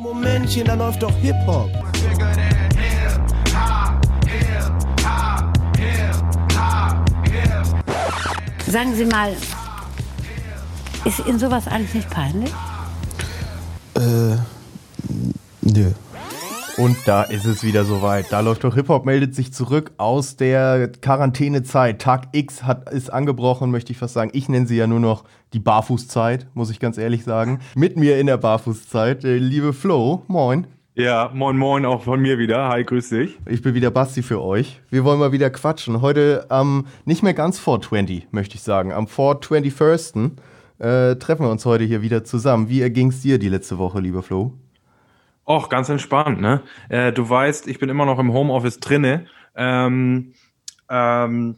Momentchen, da läuft doch Hip-Hop. Sagen Sie mal, ist Ihnen sowas eigentlich nicht peinlich? Äh. Und da ist es wieder soweit. Da läuft doch Hip-Hop, meldet sich zurück aus der Quarantänezeit. Tag X hat, ist angebrochen, möchte ich fast sagen. Ich nenne sie ja nur noch die Barfußzeit, muss ich ganz ehrlich sagen. Mit mir in der Barfußzeit, der liebe Flo, moin. Ja, moin moin auch von mir wieder. Hi, grüß dich. Ich bin wieder Basti für euch. Wir wollen mal wieder quatschen. Heute am nicht mehr ganz 420, möchte ich sagen. Am 421. Äh, treffen wir uns heute hier wieder zusammen. Wie erging es dir die letzte Woche, lieber Flo? Och, ganz entspannt, ne? Äh, du weißt, ich bin immer noch im Homeoffice drinne. Ähm, ähm,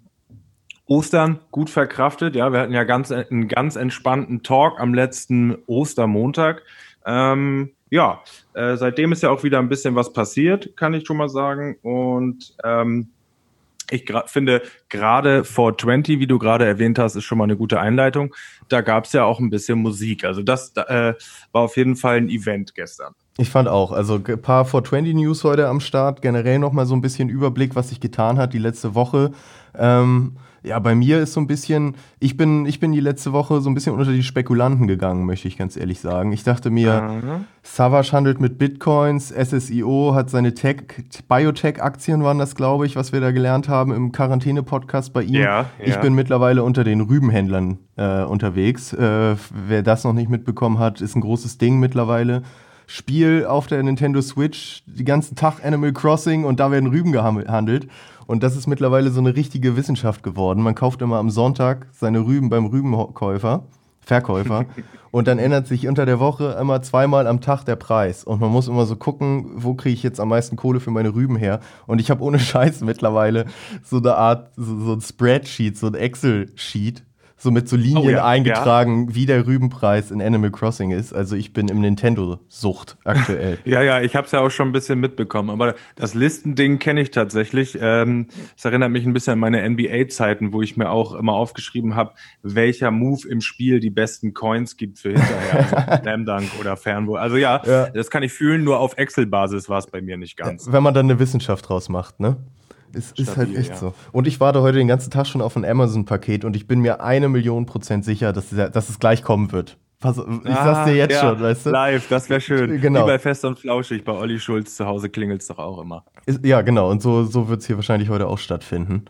Ostern gut verkraftet, ja. Wir hatten ja ganz, einen ganz entspannten Talk am letzten Ostermontag. Ähm, ja, äh, seitdem ist ja auch wieder ein bisschen was passiert, kann ich schon mal sagen. Und ähm, ich finde, gerade 420, wie du gerade erwähnt hast, ist schon mal eine gute Einleitung. Da gab es ja auch ein bisschen Musik. Also das äh, war auf jeden Fall ein Event gestern. Ich fand auch, also ein paar 420 News heute am Start, generell nochmal so ein bisschen Überblick, was sich getan hat die letzte Woche. Ähm, ja, bei mir ist so ein bisschen, ich bin, ich bin die letzte Woche so ein bisschen unter die Spekulanten gegangen, möchte ich ganz ehrlich sagen. Ich dachte mir, Mhm. Savage handelt mit Bitcoins, SSIO hat seine Tech, Biotech-Aktien waren das, glaube ich, was wir da gelernt haben im Quarantäne-Podcast bei ihm. Ja, Ich ja. bin mittlerweile unter den Rübenhändlern äh, unterwegs. Äh, wer das noch nicht mitbekommen hat, ist ein großes Ding mittlerweile. Spiel auf der Nintendo Switch, die ganzen Tag Animal Crossing und da werden Rüben gehandelt. Und das ist mittlerweile so eine richtige Wissenschaft geworden. Man kauft immer am Sonntag seine Rüben beim Rübenkäufer, Verkäufer. und dann ändert sich unter der Woche immer zweimal am Tag der Preis. Und man muss immer so gucken, wo kriege ich jetzt am meisten Kohle für meine Rüben her. Und ich habe ohne Scheiß mittlerweile so eine Art, so, so ein Spreadsheet, so ein Excel-Sheet, so mit so Linien Oh ja, eingetragen, wie der Rübenpreis in Animal Crossing ist. Also ich bin im Nintendo-Sucht aktuell. Ja, ja, ich habe es ja auch schon ein bisschen mitbekommen, aber das Listending kenne ich tatsächlich. Ähm, Es erinnert mich ein bisschen an meine NBA-Zeiten, wo ich mir auch immer aufgeschrieben habe, welcher Move im Spiel die besten Coins gibt für hinterher, also Slam Dunk oder Fernwurf. Also ja, Ja. das kann ich fühlen, nur auf Excel-Basis war es bei mir nicht ganz. Wenn man dann eine Wissenschaft draus macht, ne? Ist, ist halt Stabil, echt ja. so. Und ich warte heute den ganzen Tag schon auf ein Amazon-Paket und ich bin mir eine Million Prozent sicher, dass, dieser- dass es gleich kommen wird. Pass, ich sag's dir jetzt Ah, ja, schon, weißt du? Live, das wäre schön. Genau. Wie bei Fest und Flauschig, bei Olli Schulz zu Hause klingelt's doch auch immer. Ist, ja, genau. Und so, so wird es hier wahrscheinlich heute auch stattfinden.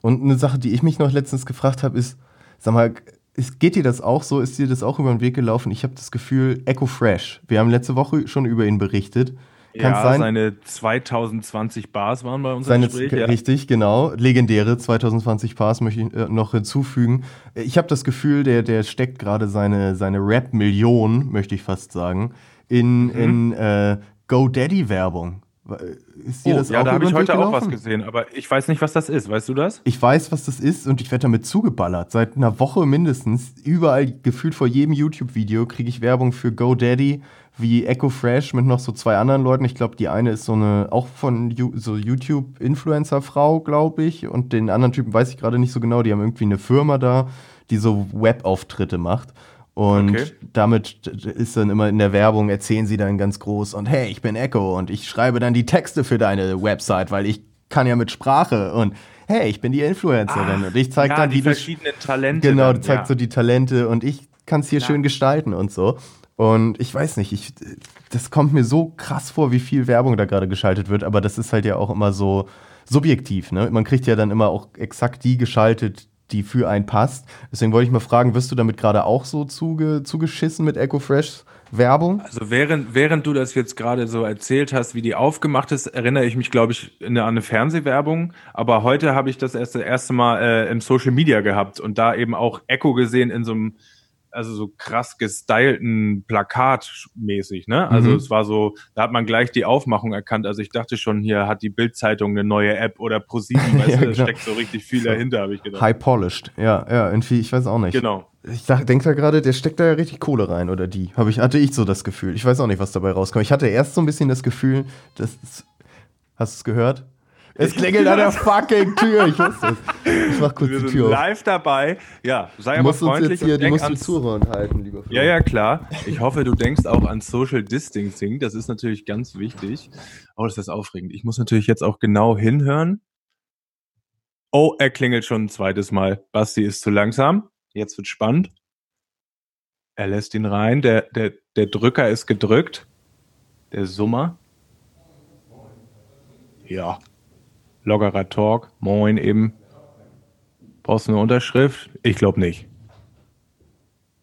Und eine Sache, die ich mich noch letztens gefragt habe, ist, sag mal, ist, geht dir das auch so? Ist dir das auch über den Weg gelaufen? Ich habe das Gefühl, Echo Fresh. Wir haben letzte Woche schon über ihn berichtet. Kann ja, sein, seine 2020 Bars waren bei uns Seine, Gespräch. Ja. Richtig, genau. Legendäre 2020 Pars möchte ich äh, noch hinzufügen. Ich habe das Gefühl, der, der steckt gerade seine, seine Rap-Million, möchte ich fast sagen, in, Mhm. in äh, GoDaddy-Werbung. Ist dir Oh, das ja, auch da habe ich heute auch was gesehen, aber ich weiß nicht, was das ist. Weißt du das? Ich weiß, was das ist und ich werde damit zugeballert. Seit einer Woche mindestens. Überall, gefühlt vor jedem YouTube-Video, kriege ich Werbung für GoDaddy wie Echo Fresh mit noch so zwei anderen Leuten. Ich glaube, die eine ist so eine, auch von Ju so YouTube-Influencer-Frau, glaube ich. Und den anderen Typen weiß ich gerade nicht so genau. Die haben irgendwie eine Firma da, die so Webauftritte macht. Und Okay. damit ist dann immer in der Werbung, erzählen sie dann ganz groß und hey, ich bin Echo und ich schreibe dann die Texte für deine Website, weil ich kann ja mit Sprache und hey, ich bin die Influencerin und ich zeige ja, dann, die verschiedenen Talente. Genau, du zeigst so ja. die Talente und ich kann es hier schön gestalten und so. Und ich weiß nicht, ich, das kommt mir so krass vor, wie viel Werbung da gerade geschaltet wird, aber das ist halt ja auch immer so subjektiv, ne? Man kriegt ja dann immer auch exakt die geschaltet, die für einen passt. Deswegen wollte ich mal fragen, wirst du damit gerade auch so zuge, zugeschissen mit Echo Fresh Werbung? Also während, während du das jetzt gerade so erzählt hast, wie die aufgemacht ist, erinnere ich mich, glaube ich, an eine Fernsehwerbung. Aber heute habe ich das erst, das erste Mal äh, im Social Media gehabt und da eben auch Echo gesehen in so einem, also so krass gestylten Plakat mäßig, ne? Also Mhm. es war so, da hat man gleich die Aufmachung erkannt. Also ich dachte schon, hier hat die Bild-Zeitung eine neue App oder ProSieben, weißt Ja, du, da genau. steckt so richtig viel dahinter, habe ich gedacht. High polished, ja, ja, irgendwie, ich weiß auch nicht. Genau. Ich denke da gerade, der steckt da ja richtig Kohle rein, oder die. Hab ich, hatte ich so das Gefühl. Ich weiß auch nicht, was dabei rauskommt. Ich hatte erst so ein bisschen das Gefühl, dass. Hast du es gehört? Es klingelt an der fucking Tür, ich wusste es. mach kurz Wir die sind Tür auf. live dabei. Ja, sei Du aber musst uns freundlich jetzt hier, du musst die ans Zuhörer halten, lieber Flo. Ja, ja, klar. Ich hoffe, du denkst auch an Social Distancing. Das ist natürlich ganz wichtig. Oh, das ist aufregend. Ich muss natürlich jetzt auch genau hinhören. Oh, er klingelt schon ein zweites Mal. Basti ist zu langsam. Jetzt wird spannend. Er lässt ihn rein. Der, der, der Drücker ist gedrückt. Der Summer. Ja. Loggerer Talk. Moin eben. Brauchst du eine Unterschrift? Ich glaube nicht.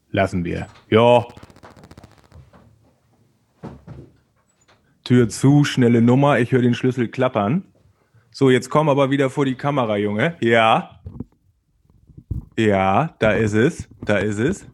Lassen wir. Ja. Tür zu, schnelle Nummer. Ich höre den Schlüssel klappern. So, jetzt komm aber wieder vor die Kamera, Junge. Ja. Ja, da ist es. Da ist es.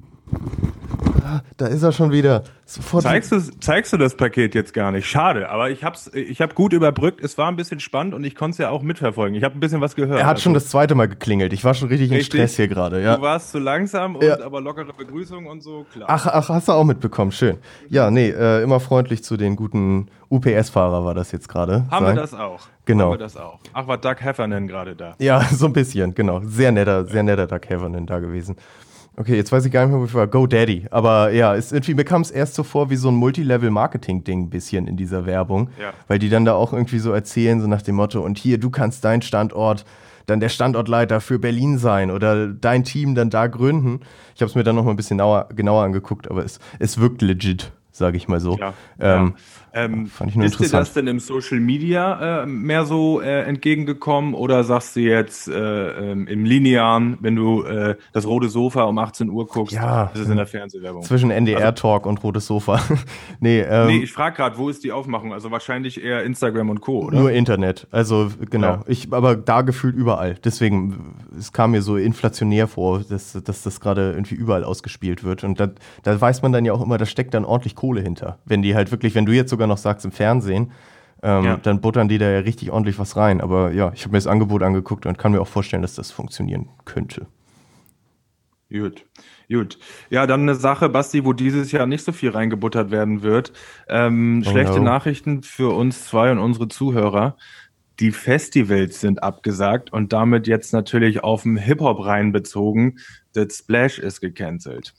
Da ist er schon wieder. Sofort. Zeigst du, zeigst du das Paket jetzt gar nicht? Schade, aber ich hab's, ich hab gut überbrückt. Es war ein bisschen spannend und ich konnte es ja auch mitverfolgen. Ich habe ein bisschen was gehört. Er hat schon Also, das zweite Mal geklingelt. Ich war schon richtig, in Richtig. Stress hier gerade. Ja. Du warst zu langsam und Ja. aber lockere Begrüßung und so, klar. Ach, ach, hast du auch mitbekommen. Schön. Ja, nee, äh, immer freundlich zu den guten UPS-Fahrer war das jetzt gerade. Haben Sein. wir das auch? Genau. Haben wir das auch? Ach, war Doug Heffernan gerade da? Ja, so ein bisschen, genau. Sehr netter, sehr netter Doug Heffernan da gewesen. Okay, jetzt weiß ich gar nicht mehr, wo ich war. GoDaddy. Aber ja, es, irgendwie mir kam es erst so vor wie so ein Multilevel-Marketing-Ding ein bisschen in dieser Werbung. Ja. Weil die dann da auch irgendwie so erzählen, so nach dem Motto, und hier, du kannst deinen Standort, dann der Standortleiter für Berlin sein oder dein Team dann da gründen. Ich habe es mir dann noch mal ein bisschen genauer, genauer angeguckt, aber es, es wirkt legit, sage ich mal so. Ja. Ähm, ja. Ähm, fand ich nur ist dir das denn im Social Media äh, mehr so äh, entgegengekommen oder sagst du jetzt äh, ähm, im Linearen, wenn du äh, das rote Sofa um 18 Uhr guckst, Ja. ist es in der Fernsehwerbung? Zwischen NDR-Talk und Rotes Sofa. nee, ähm, Also nee, ich frage gerade, wo ist die Aufmachung? Also wahrscheinlich eher Instagram und Co., oder? Nur Internet. Also genau. Ja. Ich, aber da gefühlt überall. Deswegen, es kam mir so inflationär vor, dass, dass das gerade irgendwie überall ausgespielt wird. Und da, da weiß man dann ja auch immer, da steckt dann ordentlich Kohle hinter. Wenn die halt wirklich, wenn du jetzt sogar noch sagst im Fernsehen, ähm, Ja. dann buttern die da ja richtig ordentlich was rein. Aber ja, ich habe mir das Angebot angeguckt und kann mir auch vorstellen, dass das funktionieren könnte. Gut, gut. Ja, dann eine Sache, Basti, wo dieses Jahr nicht so viel reingebuttert werden wird. Ähm, Oh schlechte no. Nachrichten für uns zwei und unsere Zuhörer. Die Festivals sind abgesagt und damit jetzt natürlich auf den Hip-Hop reinbezogen. The Splash ist gecancelt.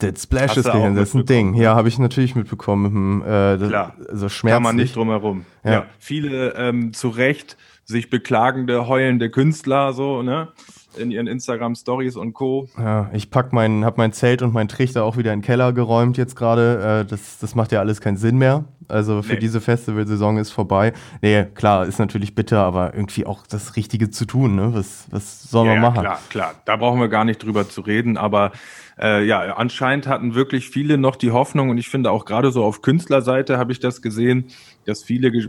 Der Splash ist gehend, das ist ein Ding. Ja, habe ich natürlich mitbekommen. Äh, das, Klar. Also Kann man schmerzlich. nicht drum herum. Ja. Ja. Viele ähm, zu Recht sich beklagende, heulende Künstler so, ne? In ihren Instagram-Stories und Co. Ja, ich pack mein, hab mein Zelt und mein Trichter auch wieder in den Keller geräumt jetzt gerade. Äh, das, das macht ja alles keinen Sinn mehr. Also für Nee. diese Festivalsaison ist vorbei. Nee, klar, ist natürlich bitter, aber irgendwie auch das Richtige zu tun, ne? Was, was soll man ja, machen? Klar, klar. Da brauchen wir gar nicht drüber zu reden, aber äh, ja, anscheinend hatten wirklich viele noch die Hoffnung und ich finde auch gerade so auf Künstlerseite habe ich das gesehen, dass viele ge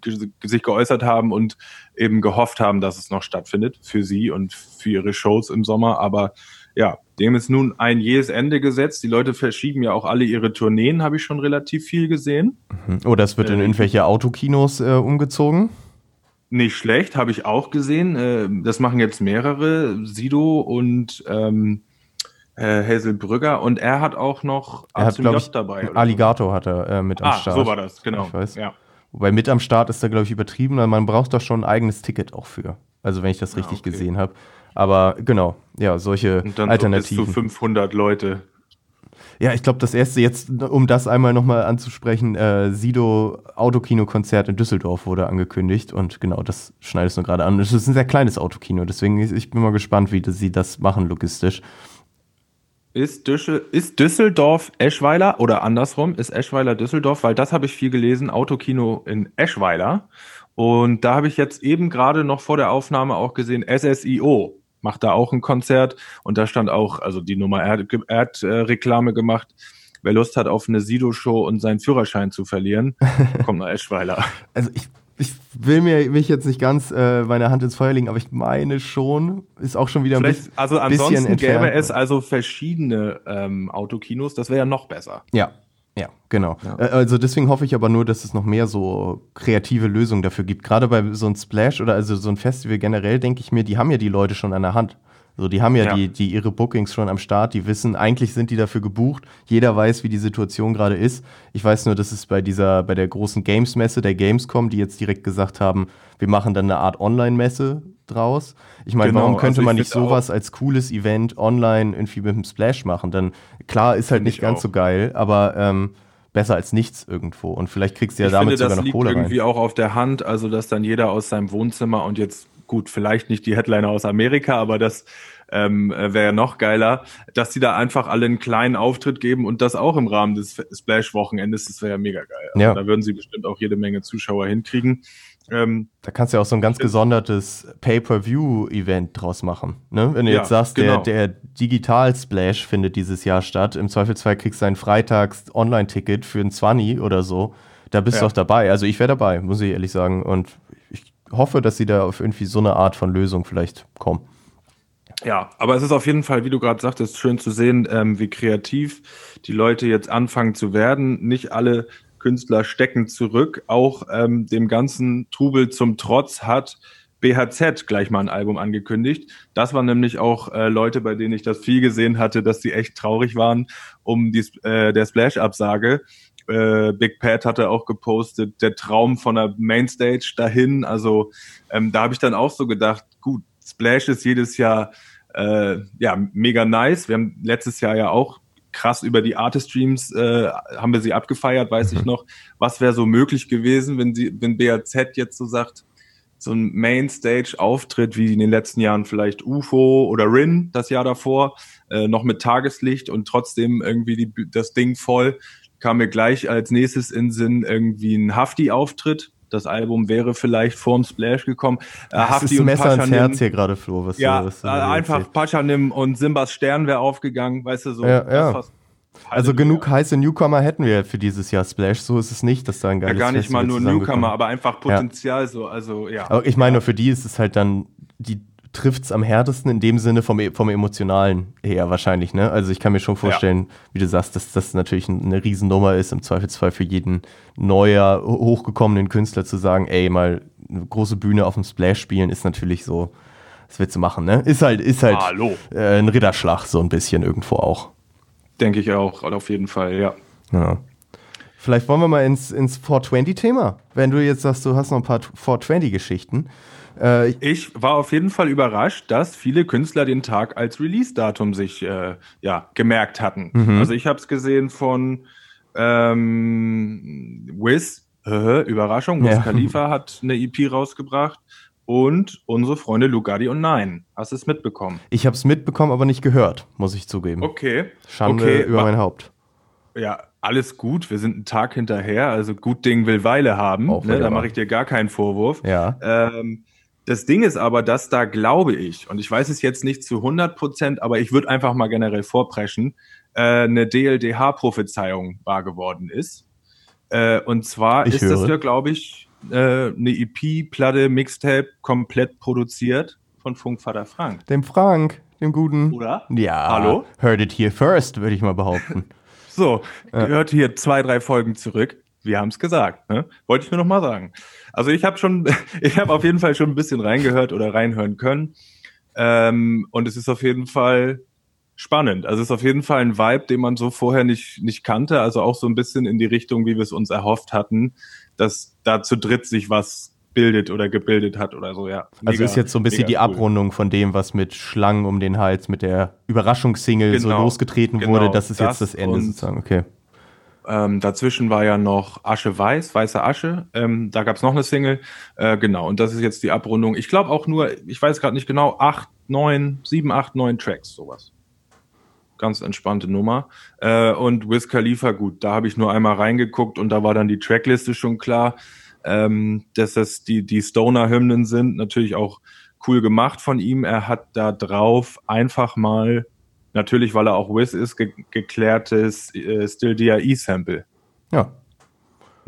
ge sich geäußert haben und eben gehofft haben, dass es noch stattfindet für sie und für ihre Shows im Sommer. Aber ja, dem ist nun ein jähes Ende gesetzt. Die Leute verschieben ja auch alle ihre Tourneen, habe ich schon relativ viel gesehen. Oder es wird in Äh, irgendwelche Autokinos äh, umgezogen. Nicht schlecht, habe ich auch gesehen. Äh, Das machen jetzt mehrere, Sido und ähm, äh, Hazel Brügger. Und er hat auch noch Er hat, ich, dabei. oder so. Alligator hat er äh, mit am Ah, Start. so war das, genau. Ich weiß. Ja. Wobei mit am Start ist da, glaube ich, übertrieben, weil man braucht doch schon ein eigenes Ticket auch für. Also wenn ich das Ah, richtig okay. gesehen habe. Aber genau, ja, solche Und dann Alternativen. so bis zu 500 Leute. Ja, ich glaube, das erste jetzt, um das einmal nochmal anzusprechen, äh, Sido Autokino-Konzert in Düsseldorf wurde angekündigt und genau, das schneidest du gerade an. Es ist ein sehr kleines Autokino, deswegen ich bin mal gespannt, wie das, sie das machen logistisch. Ist, Düssel ist Düsseldorf Eschweiler oder andersrum, ist Eschweiler Düsseldorf? Weil das habe ich viel gelesen, Autokino in Eschweiler. Und da habe ich jetzt eben gerade noch vor der Aufnahme auch gesehen, SSIO macht da auch ein Konzert. Und da stand auch, also die Nummer, er hat, er hat äh, Reklame gemacht. Wer Lust hat auf eine Sido-Show und seinen Führerschein zu verlieren, kommt nach Eschweiler. Also ich, ich will mir mich jetzt nicht ganz äh, meine Hand ins Feuer legen, aber ich meine schon, ist auch schon wieder ein Vielleicht, bisschen. also bisschen ansonsten gäbe entfernt. es also verschiedene ähm, Autokinos, das wäre ja noch besser. Ja, ja, genau. Ja. Äh, Also deswegen hoffe ich aber nur, dass es noch mehr so kreative Lösungen dafür gibt. Gerade bei so einem Splash oder also so ein Festival generell denke ich mir, die haben ja die Leute schon an der Hand. So, die haben ja, Ja. Die, die ihre Bookings schon am Start, die wissen, eigentlich sind die dafür gebucht. Jeder weiß, wie die Situation gerade ist. Ich weiß nur, dass es bei dieser, bei der großen Games-Messe, der Gamescom, die jetzt direkt gesagt haben, wir machen dann eine Art Online-Messe draus. Ich meine, Genau, warum könnte also man nicht sowas als cooles Event online irgendwie mit dem Splash machen? Dann klar, ist halt nicht ich ganz auch. so geil, aber ähm, besser als nichts irgendwo. Und vielleicht kriegst du ja ich damit finde, sogar das noch liegt Kohle irgendwie rein. auch auf der Hand, also dass dann jeder aus seinem Wohnzimmer und jetzt gut, vielleicht nicht die Headliner aus Amerika, aber das ähm, wäre ja noch geiler, dass die da einfach alle einen kleinen Auftritt geben und das auch im Rahmen des Splash-Wochenendes, das wäre ja mega geil. Also Ja. Da würden sie bestimmt auch jede Menge Zuschauer hinkriegen. Ähm, Da kannst du ja auch so ein ganz gesondertes Pay-Per-View-Event draus machen. Ne? Wenn du Ja, jetzt sagst, genau. der, der Digital-Splash findet dieses Jahr statt, im Zweifelsfall kriegst du ein Freitags-Online-Ticket für ein 20 oder so. Da bist du Ja. doch dabei. Also ich wäre dabei, muss ich ehrlich sagen. Und ich hoffe, dass sie da auf irgendwie so eine Art von Lösung vielleicht kommen. Ja, aber es ist auf jeden Fall, wie du gerade sagtest, schön zu sehen, ähm, wie kreativ die Leute jetzt anfangen zu werden. Nicht alle Künstler stecken zurück. Auch ähm, dem ganzen Trubel zum Trotz hat BHZ gleich mal ein Album angekündigt. Das waren nämlich auch äh, Leute, bei denen ich das viel gesehen hatte, dass die echt traurig waren um die, äh, der Splash-Absage. Äh, Big Pat hatte auch gepostet, der Traum von der Mainstage dahin. Also ähm, da habe ich dann auch so gedacht, gut, Splash ist jedes Jahr äh, ja mega nice. Wir haben letztes Jahr ja auch krass über die Artist-Streams äh, haben wir sie abgefeiert, weiß ich noch. Was wäre so möglich gewesen, wenn sie, wenn BAZ jetzt so sagt, so ein Mainstage-Auftritt wie in den letzten Jahren vielleicht UFO oder Rin das Jahr davor, äh, noch mit Tageslicht und trotzdem irgendwie die, das Ding voll, kam mir gleich als nächstes in Sinn irgendwie ein Hafti-Auftritt. Das Album wäre vielleicht vorm Splash gekommen. Äh, Das ist ein Messer ans Herz hier gerade, Flo. Was ja, du, was du äh, einfach. Paschanim und Simbas Stern wäre aufgegangen, weißt du, so. Ja, ja. Also genug heiße Newcomer hätten wir für dieses Jahr Splash. So ist es nicht, dass da ein Ja, geiles gar nicht mal Festival nur zusammengekommen Newcomer, aber einfach Potenzial so, also ja. Aber ich meine, nur für die ist es halt dann, die trifft es am härtesten in dem Sinne vom, vom Emotionalen her wahrscheinlich, ne? Also ich kann mir schon vorstellen, wie du sagst, dass das natürlich eine Riesennummer ist, im Zweifelsfall für jeden neuer, ho- hochgekommenen Künstler zu sagen, ey, mal eine große Bühne auf dem Splash spielen, ist natürlich so, das willst du machen, ne? Ist halt, ist halt äh, ein Ritterschlag, so ein bisschen irgendwo auch. Denke ich auch, auf jeden Fall, ja. Ja. Vielleicht wollen wir mal ins, ins 420-Thema. Wenn du jetzt sagst, du hast noch ein paar 420-Geschichten. Äh, ich- war auf jeden Fall überrascht, dass viele Künstler den Tag als Release-Datum sich äh, ja, gemerkt hatten. Mhm. Also ich habe es gesehen von ähm, Wiz, äh, Überraschung, Wiz Ja. Khalifa hat eine EP rausgebracht und unsere Freunde Lugardi und Nein. Hast du es mitbekommen? Ich habe es mitbekommen, aber nicht gehört, muss ich zugeben. Okay. Schande okay, über mein Haupt. Ja, alles gut. Wir sind einen Tag hinterher. Also gut Ding will Weile haben. Ne? Da mache ich dir gar keinen Vorwurf. Ja. Ähm, das Ding ist aber, dass da glaube ich, und ich weiß es jetzt nicht zu 100 Prozent, aber ich würde einfach mal generell vorpreschen, äh, eine DLDH-Prophezeiung wahr geworden ist. Äh, und zwar Ich ist das höre. ja, glaube ich, äh, eine EP, Platte, Mixtape, komplett produziert von Funkvater Frank. Dem Frank, dem Guten. Oder? Ja. Hallo? Heard it here first, würde ich mal behaupten. So, gehört hier zwei, drei Folgen zurück. Wir haben es gesagt. Ne? Wollte ich nur noch mal sagen. Also ich habe schon, ich habe auf jeden Fall schon ein bisschen reingehört oder reinhören können. Ähm, und es ist auf jeden Fall spannend. Also es ist auf jeden Fall ein Vibe, den man so vorher nicht, nicht kannte. Also auch so ein bisschen in die Richtung, wie wir es uns erhofft hatten, dass da zu dritt sich was bildet oder gebildet hat oder so, ja. Also Mega- ist jetzt so ein bisschen die cool. Abrundung von dem, was mit Schlangen um den Hals, mit der Überraschungssingle so Genau, losgetreten genau, wurde. Das ist jetzt das das Ende sozusagen. Okay. Ähm, dazwischen war ja noch Asche Weiß, Weiße Asche. Ähm, da gab es noch eine Single. Äh, genau, und das ist jetzt die Abrundung. Ich glaube auch nur, ich weiß gerade nicht genau, acht, neun, sieben, acht, neun Tracks, sowas. Ganz entspannte Nummer. Äh, und Wiz Khalifa, gut, da habe ich nur einmal reingeguckt und da war dann die Trackliste schon klar, ähm, dass das die, die Stoner-Hymnen sind. Natürlich auch cool gemacht von ihm. Er hat da drauf einfach mal, natürlich, weil er auch Wiz ist, ge geklärtes äh, Still DAE-Sample. Ja,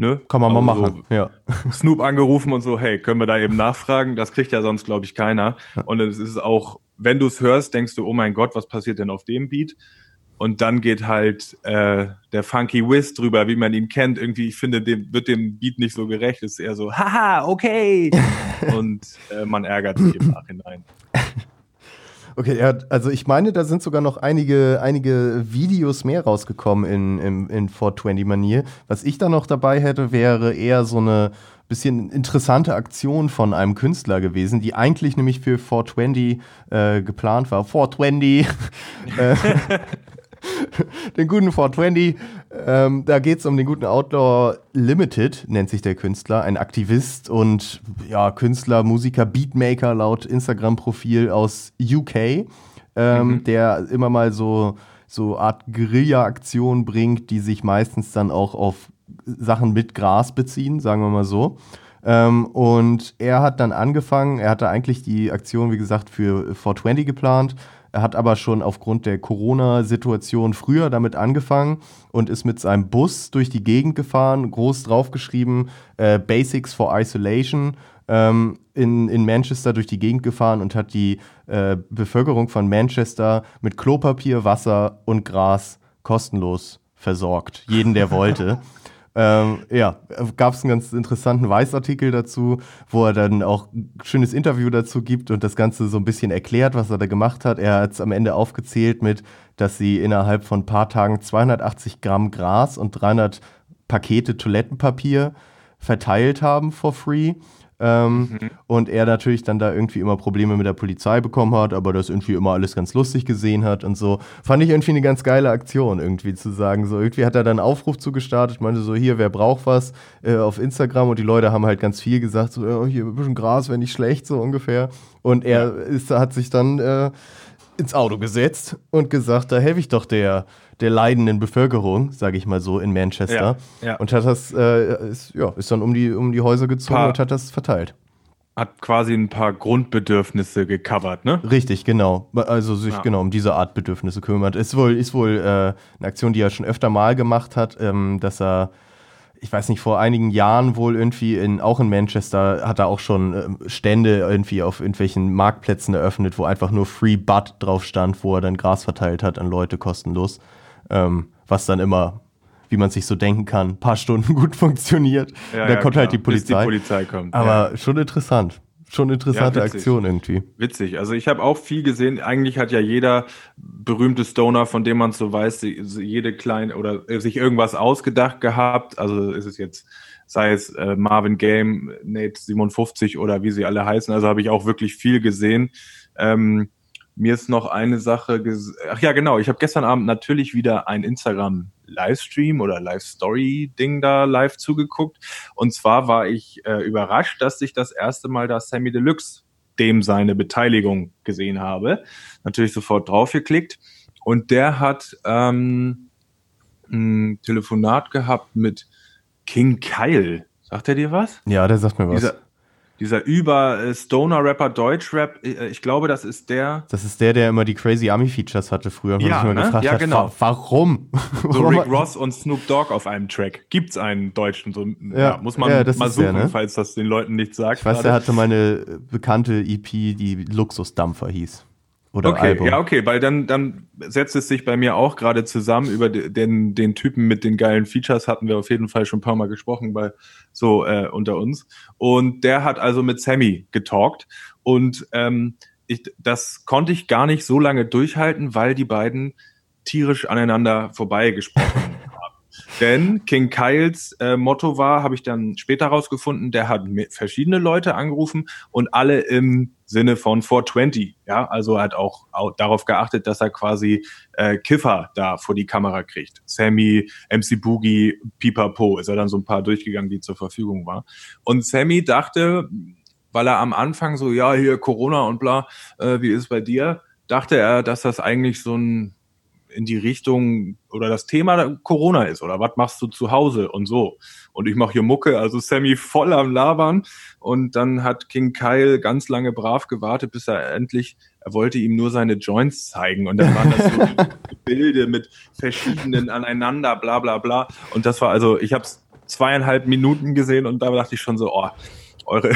Ne? kann man mal Also machen. Ja. So Snoop angerufen und so, hey, können wir da eben nachfragen? Das kriegt ja sonst, glaube ich, keiner. Und es ist auch, wenn du es hörst, denkst du, oh mein Gott, was passiert denn auf dem Beat? Und dann geht halt äh, der Funky Wiz drüber, wie man ihn kennt. Irgendwie, ich finde, dem wird dem Beat nicht so gerecht. Es ist eher so, haha, okay. und äh, man ärgert sich im Nachhinein. Okay, hat, also ich meine, da sind sogar noch einige, einige Videos mehr rausgekommen in, in, in 420-Manier. Was ich da noch dabei hätte, wäre eher so eine bisschen interessante Aktion von einem Künstler gewesen, die eigentlich nämlich für 420 äh, geplant war. 420! Äh, den guten 420. Ähm, da geht es um den guten Outlaw Limited, nennt sich der Künstler. Ein Aktivist und ja, Künstler, Musiker, Beatmaker laut Instagram-Profil aus UK, ähm, mhm. der immer mal so, so Art Guerilla-Aktionen bringt, die sich meistens dann auch auf Sachen mit Gras beziehen, sagen wir mal so. Ähm, und er hat dann angefangen, er hatte eigentlich die Aktion, wie gesagt, für 420 geplant hat aber schon aufgrund der Corona-Situation früher damit angefangen und ist mit seinem Bus durch die Gegend gefahren, groß draufgeschrieben, äh, Basics for Isolation, ähm, in, in Manchester durch die Gegend gefahren und hat die äh, Bevölkerung von Manchester mit Klopapier, Wasser und Gras kostenlos versorgt. Jeden, der wollte. Ähm, ja, gab es einen ganz interessanten Weißartikel dazu, wo er dann auch ein schönes Interview dazu gibt und das Ganze so ein bisschen erklärt, was er da gemacht hat. Er hat es am Ende aufgezählt mit, dass sie innerhalb von ein paar Tagen 280 Gramm Gras und 300 Pakete Toilettenpapier verteilt haben for free. Ähm, mhm. Und er natürlich dann da irgendwie immer Probleme mit der Polizei bekommen hat, aber das irgendwie immer alles ganz lustig gesehen hat und so. Fand ich irgendwie eine ganz geile Aktion, irgendwie zu sagen. So, irgendwie hat er dann einen Aufruf zugestartet, meinte so, hier, wer braucht was äh, auf Instagram und die Leute haben halt ganz viel gesagt, so, ja, hier ein bisschen Gras wäre nicht schlecht, so ungefähr. Und er ja. ist, hat sich dann äh, ins Auto gesetzt und gesagt, da helfe ich doch der der leidenden Bevölkerung, sage ich mal so, in Manchester. Ja, ja. Und hat das, äh, ist, ja, ist dann um die, um die Häuser gezogen paar, und hat das verteilt. Hat quasi ein paar Grundbedürfnisse gecovert, ne? Richtig, genau. Also sich ja. genau um diese Art Bedürfnisse kümmert. Ist wohl, ist wohl äh, eine Aktion, die er schon öfter mal gemacht hat, ähm, dass er ich weiß nicht, vor einigen Jahren wohl irgendwie in, auch in Manchester hat er auch schon äh, Stände irgendwie auf irgendwelchen Marktplätzen eröffnet, wo einfach nur Free Bud drauf stand, wo er dann Gras verteilt hat an Leute kostenlos ähm, was dann immer, wie man sich so denken kann, ein paar Stunden gut funktioniert. Ja, da ja, kommt halt klar. halt die Polizei. Bis die Polizei kommt. Aber ja. schon interessant. Schon interessante Aktion irgendwie. Witzig. Also ich habe auch viel gesehen. Eigentlich hat ja jeder berühmte Stoner, von dem man so weiß, jede kleine oder sich irgendwas ausgedacht gehabt. Also ist es jetzt, sei es äh, Marvin Game, Nate 57 oder wie sie alle heißen. Also habe ich auch wirklich viel gesehen. Ähm, mir ist noch eine Sache, ach ja, genau, ich habe gestern Abend natürlich wieder ein Instagram Livestream oder Live Story Ding da live zugeguckt. Und zwar war ich äh, überrascht, dass ich das erste Mal da Sammy Deluxe dem seine Beteiligung gesehen habe. Natürlich sofort draufgeklickt. Und der hat ähm, ein Telefonat gehabt mit King Kyle. Sagt er dir was? Ja, der sagt mir was. Dieser, dieser über äh, Stoner-Rapper Deutschrap, äh, ich glaube, das ist der. Das ist der, der immer die Crazy Army-Features hatte früher. Ja, ne? gefragt ja, hat, genau. warum? So Rick Ross und Snoop Dogg auf einem Track. Gibt's einen deutschen? So, ja, ja muss man ja, mal suchen, der, ne? falls das den Leuten nichts sagt. Ich weiß, der hatte meine bekannte EP, die Luxusdampfer hieß. Oder okay, Album. ja, okay, weil dann, dann setzt es sich bei mir auch gerade zusammen. Über den, den Typen mit den geilen Features hatten wir auf jeden Fall schon ein paar Mal gesprochen, bei so äh, unter uns. Und der hat also mit Sammy getalkt. Und ähm, ich, das konnte ich gar nicht so lange durchhalten, weil die beiden tierisch aneinander vorbeigesprochen haben. Denn King Kyles äh, Motto war, habe ich dann später rausgefunden, der hat verschiedene Leute angerufen und alle im Sinne von 420. Ja, also er hat auch, auch darauf geachtet, dass er quasi äh, Kiffer da vor die Kamera kriegt. Sammy, MC Boogie, Pipapo ist er dann so ein paar durchgegangen, die zur Verfügung war. Und Sammy dachte, weil er am Anfang so, ja, hier Corona und bla, äh, wie ist bei dir? Dachte er, dass das eigentlich so ein in die Richtung oder das Thema Corona ist oder was machst du zu Hause und so. Und ich mache hier Mucke, also Sammy voll am Labern und dann hat King Kyle ganz lange brav gewartet, bis er endlich, er wollte ihm nur seine Joints zeigen und dann waren das so Bilder mit verschiedenen aneinander, bla bla bla. Und das war also, ich habe es zweieinhalb Minuten gesehen und da dachte ich schon so, oh, eure,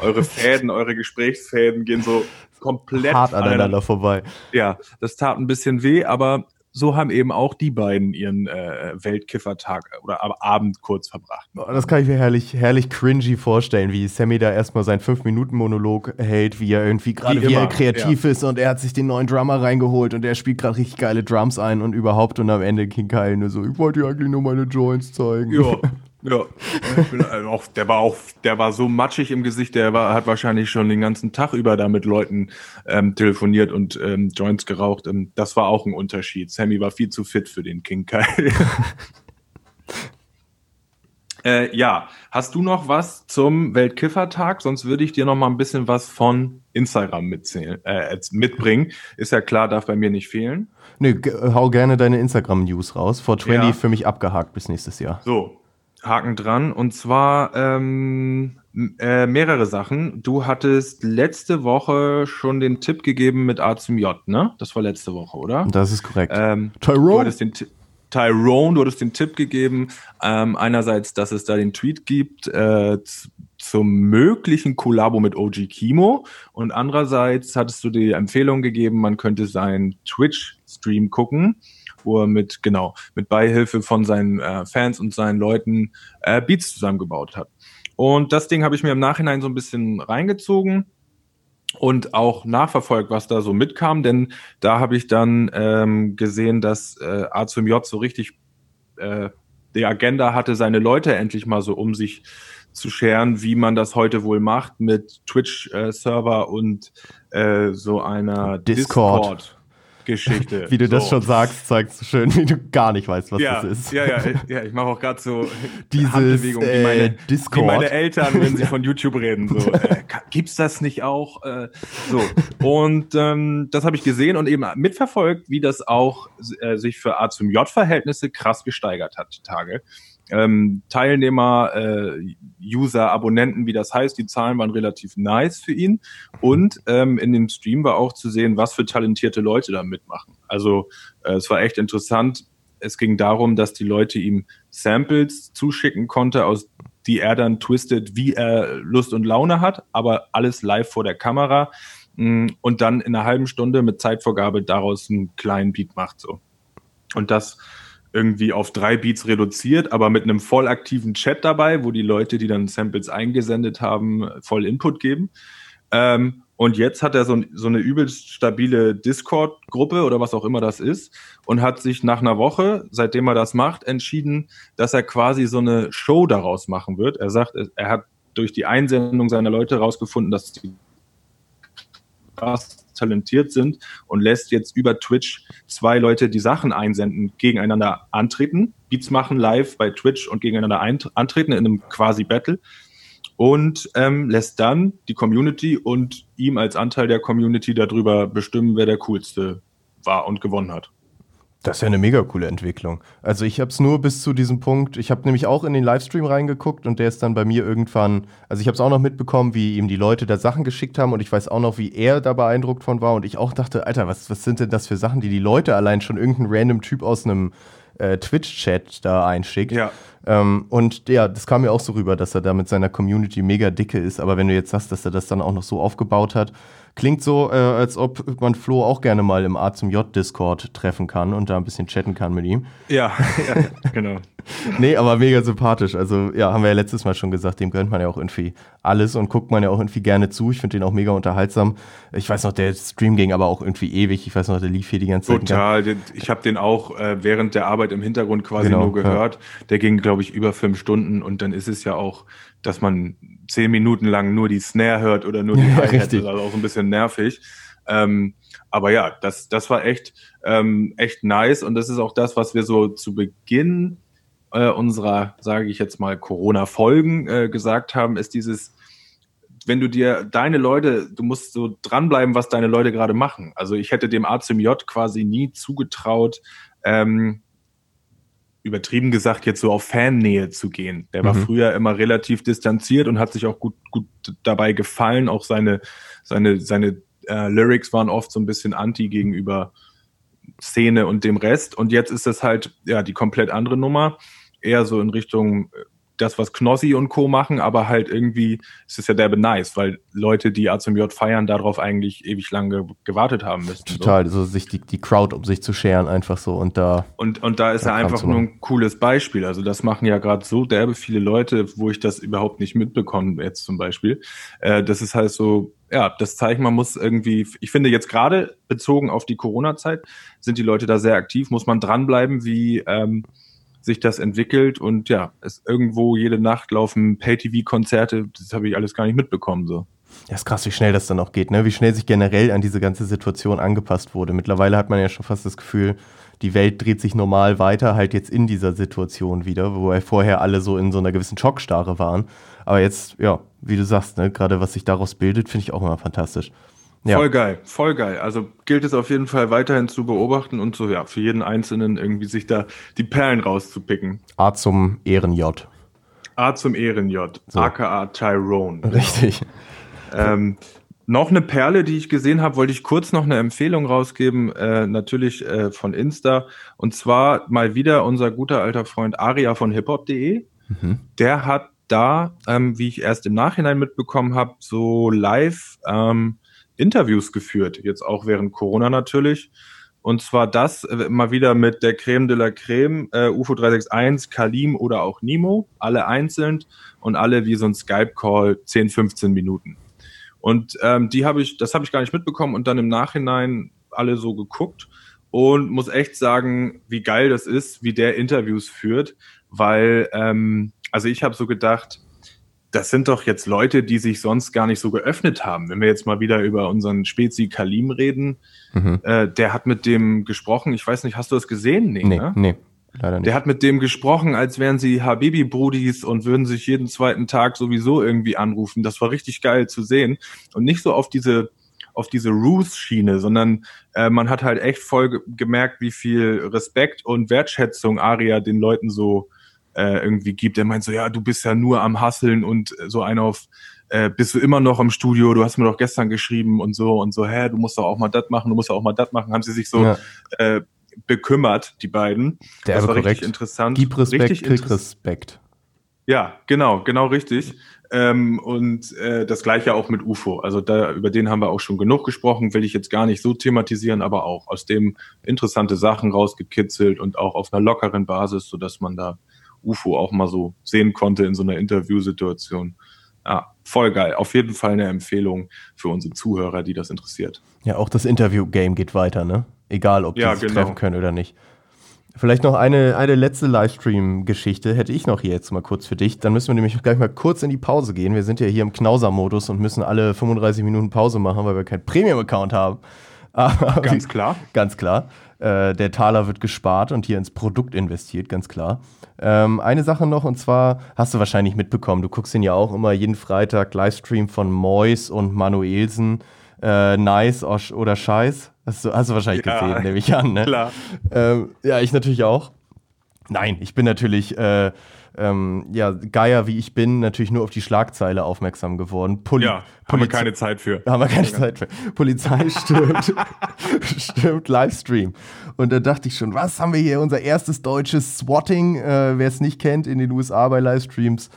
eure Fäden, eure Gesprächsfäden gehen so komplett hart aneinander vorbei. Ja, das tat ein bisschen weh, aber so haben eben auch die beiden ihren äh, Weltkiffertag oder Ab- Abend kurz verbracht. Das kann ich mir herrlich, herrlich cringy vorstellen, wie Sammy da erstmal seinen 5-Minuten-Monolog hält, wie er irgendwie gerade Wie wie er kreativ ist und er hat sich den neuen Drummer reingeholt und er spielt gerade richtig geile Drums ein und überhaupt und am Ende King Kyle nur so, ich wollte dir eigentlich nur meine Joints zeigen. Ja, ja. Äh, auch, der war auch, der war so matschig im Gesicht, der war, hat wahrscheinlich schon den ganzen Tag über da mit Leuten ähm, telefoniert und ähm, Joints geraucht. Ähm, das war auch ein Unterschied. Sammy war viel zu fit für den King Kyle. äh, ja, hast du noch was zum Weltkiffertag? Sonst würde ich dir noch mal ein bisschen was von Instagram mitzählen, äh, mitbringen. Ist ja klar, darf bei mir nicht fehlen. Nö, g- hau gerne deine Instagram-News raus. 420 Ja. für mich abgehakt bis nächstes Jahr. So, Haken dran. Und zwar ähm, äh, mehrere Sachen. Du hattest letzte Woche schon den Tipp gegeben mit A zum J, ne? Das war letzte Woche, oder? Das ist korrekt. Ähm, Tyrone? Du hattest den Tyrone, du hattest den Tipp gegeben, ähm, einerseits, dass es da den Tweet gibt äh, zum möglichen Kollabo mit OG Kimo und andererseits hattest du die Empfehlung gegeben, man könnte seinen Twitch-Stream gucken, wo er mit, genau, mit Beihilfe von seinen äh, Fans und seinen Leuten äh, Beats zusammengebaut hat. Und das Ding habe ich mir im Nachhinein so ein bisschen reingezogen und auch nachverfolgt, was da so mitkam, denn da habe ich dann ähm, gesehen, dass äh, A zum J so richtig äh, die Agenda hatte, seine Leute endlich mal so um sich zu scheren, wie man das heute wohl macht mit Twitch-Server und äh, so einer Discord. Discord-Geschichte. wie du das so. schon sagst, zeigst du schön, wie du gar nicht weißt, was ja, das ist. Ja, ja, ja, ich mache auch gerade so Dieses, Handbewegungen wie äh, meine, Discord. wie meine Eltern, wenn sie von YouTube reden. So, äh, gibt's das nicht auch? Äh, so und ähm, das habe ich gesehen und eben mitverfolgt, wie das auch äh, sich für A zum J-Verhältnisse krass gesteigert hat die Tage. Ähm, Teilnehmer, äh, User, Abonnenten, wie das heißt, die Zahlen waren relativ nice für ihn. Und ähm, in dem Stream war auch zu sehen, was für talentierte Leute da mitmachen. Also äh, es war echt interessant. Es ging darum, dass die Leute ihm Samples zuschicken konnte, aus die er dann twistet, wie er Lust und Laune hat, aber alles live vor der Kamera Mm, und dann in einer halben Stunde mit Zeitvorgabe daraus einen kleinen Beat macht so. Und das irgendwie auf drei Beats reduziert, aber mit einem voll aktiven Chat dabei, wo die Leute, die dann Samples eingesendet haben, voll Input geben. Ähm, und jetzt hat er so, so eine übelst stabile Discord-Gruppe oder was auch immer das ist und hat sich nach einer Woche, seitdem er das macht, entschieden, dass er quasi so eine Show daraus machen wird. Er sagt, er hat durch die Einsendung seiner Leute herausgefunden, dass die krass talentiert sind und lässt jetzt über Twitch zwei Leute die Sachen einsenden, gegeneinander antreten, Beats machen live bei Twitch und gegeneinander antreten in einem quasi Battle und ähm, lässt dann die Community und ihm als Anteil der Community darüber bestimmen, wer der coolste war und gewonnen hat. Das ist ja eine mega coole Entwicklung. Also ich habe es nur bis zu diesem Punkt, ich habe nämlich auch in den Livestream reingeguckt und der ist dann bei mir irgendwann, also ich habe es auch noch mitbekommen, wie ihm die Leute da Sachen geschickt haben und ich weiß auch noch, wie er da beeindruckt von war und ich auch dachte, Alter, was, was sind denn das für Sachen, die die Leute allein schon irgendein random Typ aus einem äh, Twitch-Chat da einschickt. Ja. Ähm, und ja, das kam mir auch so rüber, dass er da mit seiner Community mega dicke ist. Aber wenn du jetzt sagst, dass er das dann auch noch so aufgebaut hat, klingt so, äh, als ob man Flo auch gerne mal im A zum J Discord treffen kann und da ein bisschen chatten kann mit ihm. Ja, ja genau. Nee, aber mega sympathisch. Also, ja, haben wir ja letztes Mal schon gesagt, dem gönnt man ja auch irgendwie alles und guckt man ja auch irgendwie gerne zu. Ich finde den auch mega unterhaltsam. Ich weiß noch, der Stream ging aber auch irgendwie ewig. Ich weiß noch, der lief hier die ganze Zeit. Total. Ich habe den auch äh, während der Arbeit im Hintergrund quasi Genau, nur gehört. Der ging, glaube ich, über fünf Stunden und dann ist es ja auch, dass man zehn Minuten lang nur die Snare hört oder nur die Ja, Hi-Hat. also auch so ein bisschen nervig. Ähm, aber ja, das, das war echt, ähm, echt nice und das ist auch das, was wir so zu Beginn äh, unserer, sage ich jetzt mal, Corona-Folgen äh, gesagt haben, ist dieses, wenn du dir deine Leute, du musst so dranbleiben, was deine Leute gerade machen. Also ich hätte dem A zum J quasi nie zugetraut, ähm, übertrieben gesagt, jetzt so auf Fannähe zu gehen. Der war Mhm. früher immer relativ distanziert und hat sich auch gut, gut dabei gefallen. Auch seine, seine, seine äh, Lyrics waren oft so ein bisschen anti gegenüber Szene und dem Rest. Und jetzt ist das halt ja die komplett andere Nummer. Eher so in Richtung äh, das, was Knossi und Co. machen, aber halt irgendwie ist es ja derbe nice, weil Leute, die A zum J feiern, darauf eigentlich ewig lange gewartet haben müssen. so. Total, so sich die, die Crowd um sich zu scheren, einfach so und da. Und, und da ist Ja, er einfach nur ein cooles Beispiel. Also das machen ja gerade so derbe viele Leute, wo ich das überhaupt nicht mitbekomme, jetzt zum Beispiel. Äh, das ist halt so, ja, das Zeichen, man muss irgendwie, ich finde jetzt gerade bezogen auf die Corona-Zeit, sind die Leute da sehr aktiv, muss man dranbleiben, wie ähm, sich das entwickelt und ja, es irgendwo jede Nacht laufen Pay-TV-Konzerte, das habe ich alles gar nicht mitbekommen so. Ja, ist krass, wie schnell das dann auch geht, ne? Wie schnell sich generell an diese ganze Situation angepasst wurde. Mittlerweile hat man ja schon fast das Gefühl, die Welt dreht sich normal weiter, halt jetzt in dieser Situation wieder, wo vorher alle so in so einer gewissen Schockstarre waren. Aber jetzt, ja, wie du sagst, ne, gerade was sich daraus bildet, finde ich auch immer fantastisch. Ja. Voll geil, voll geil. Also gilt es auf jeden Fall weiterhin zu beobachten und so, ja, für jeden Einzelnen irgendwie sich da die Perlen rauszupicken. A zum Ehren-J. A zum Ehren-J, aka Tyrone. Richtig. Ähm, noch eine Perle, die ich gesehen habe, wollte ich kurz noch eine Empfehlung rausgeben, äh, natürlich äh, von Insta. Und zwar mal wieder unser guter alter Freund Aria von hiphop.de. Mhm. Der hat da, ähm, wie ich erst im Nachhinein mitbekommen habe, so live ähm, Interviews geführt, jetzt auch während Corona natürlich. Und zwar das äh, mal wieder mit der Creme de la Creme, äh, UFO 361, Kalim oder auch Nimo, alle einzeln und alle wie so ein Skype-Call 10, 15 Minuten. Und ähm, die habe ich, das habe ich gar nicht mitbekommen und dann im Nachhinein alle so geguckt und muss echt sagen, wie geil das ist, wie der Interviews führt, weil, ähm, also ich habe so gedacht, das sind doch jetzt Leute, die sich sonst gar nicht so geöffnet haben. Wenn wir jetzt mal wieder über unseren Spezi Kalim reden, Mhm. äh, der hat mit dem gesprochen, ich weiß nicht, hast du das gesehen? Nee, ne? nee, leider nicht. Der hat mit dem gesprochen, als wären sie Habibi-Brudis und würden sich jeden zweiten Tag sowieso irgendwie anrufen. Das war richtig geil zu sehen. Und nicht so auf diese, auf diese Ruth-Schiene, sondern äh, man hat halt echt voll ge gemerkt, wie viel Respekt und Wertschätzung Aria den Leuten so äh, irgendwie gibt. Er meint so, ja, du bist ja nur am Hasseln und so einer auf, äh, bist du immer noch im Studio, du hast mir doch gestern geschrieben und so und so, hä, du musst doch auch mal das machen, du musst doch auch mal das machen. Haben sie sich so Ja. äh, bekümmert, die beiden. Der das war richtig korrekt. interessant. Gib Respekt, richtig krieg Respekt. Ja, genau, genau richtig. Ähm, und äh, das gleiche auch mit UFO. Also da über den haben wir auch schon genug gesprochen, will ich jetzt gar nicht so thematisieren, aber auch aus dem interessante Sachen rausgekitzelt und auch auf einer lockeren Basis, sodass man da UFO auch mal so sehen konnte in so einer Interviewsituation. Ja, voll geil. Auf jeden Fall eine Empfehlung für unsere Zuhörer, die das interessiert. Ja, auch das Interview-Game geht weiter, ne? Egal, ob die Ja, sich genau. treffen können oder nicht. Vielleicht noch eine, eine letzte Livestream-Geschichte hätte ich noch hier jetzt mal kurz für dich. Dann müssen wir nämlich gleich mal kurz in die Pause gehen. Wir sind ja hier im Knauser-Modus und müssen alle 35 Minuten Pause machen, weil wir keinen Premium-Account haben. Aber Ganz klar. Ganz klar. Äh, der Taler wird gespart und hier ins Produkt investiert, ganz klar. Ähm, eine Sache noch, und zwar hast du wahrscheinlich mitbekommen, du guckst ihn ja auch immer jeden Freitag Livestream von Mois und Manuelsen. Äh, nice oder Scheiß. Hast du, hast du wahrscheinlich Ja, gesehen, nehme ich an, ne? Klar. Ähm, ja, ich natürlich auch. Nein, ich bin natürlich, äh, ähm, ja, Geier wie ich bin, natürlich nur auf die Schlagzeile aufmerksam geworden. Poli Ja, haben wir keine Zeit für. haben wir keine Zeit für. Polizei stürmt, stürmt Livestream. Und da dachte ich schon, was haben wir hier? Unser erstes deutsches Swatting, äh, wer es nicht kennt, in den USA bei Livestreams.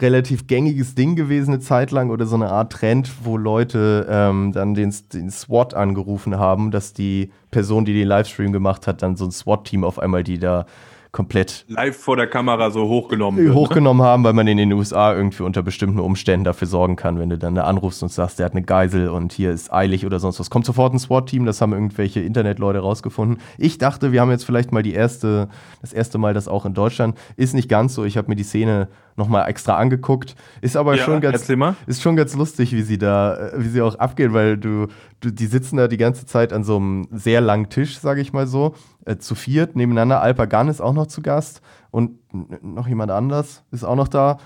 Relativ gängiges Ding gewesen eine Zeit lang oder so eine Art Trend, wo Leute ähm, dann den, den SWAT angerufen haben, dass die Person, die den Livestream gemacht hat, dann so ein SWAT-Team auf einmal, die da komplett Live vor der Kamera so hochgenommen wird. ne? hochgenommen haben, weil man in den USA irgendwie unter bestimmten Umständen dafür sorgen kann, wenn du dann da anrufst und sagst, der hat eine Geisel und hier ist eilig oder sonst was. Kommt sofort ein SWAT-Team, das haben irgendwelche Internetleute rausgefunden. Ich dachte, wir haben jetzt vielleicht mal die erste, das erste Mal das auch in Deutschland. Ist nicht ganz so. Ich habe mir die Szene nochmal extra angeguckt. Ist aber Ja, schon ganz, ist schon ganz lustig, wie sie da, äh, wie sie auch abgehen, weil du, du, die sitzen da die ganze Zeit an so einem sehr langen Tisch, sage ich mal so, äh, zu viert nebeneinander. Alper Gunn ist auch noch zu Gast und noch jemand anders ist auch noch da.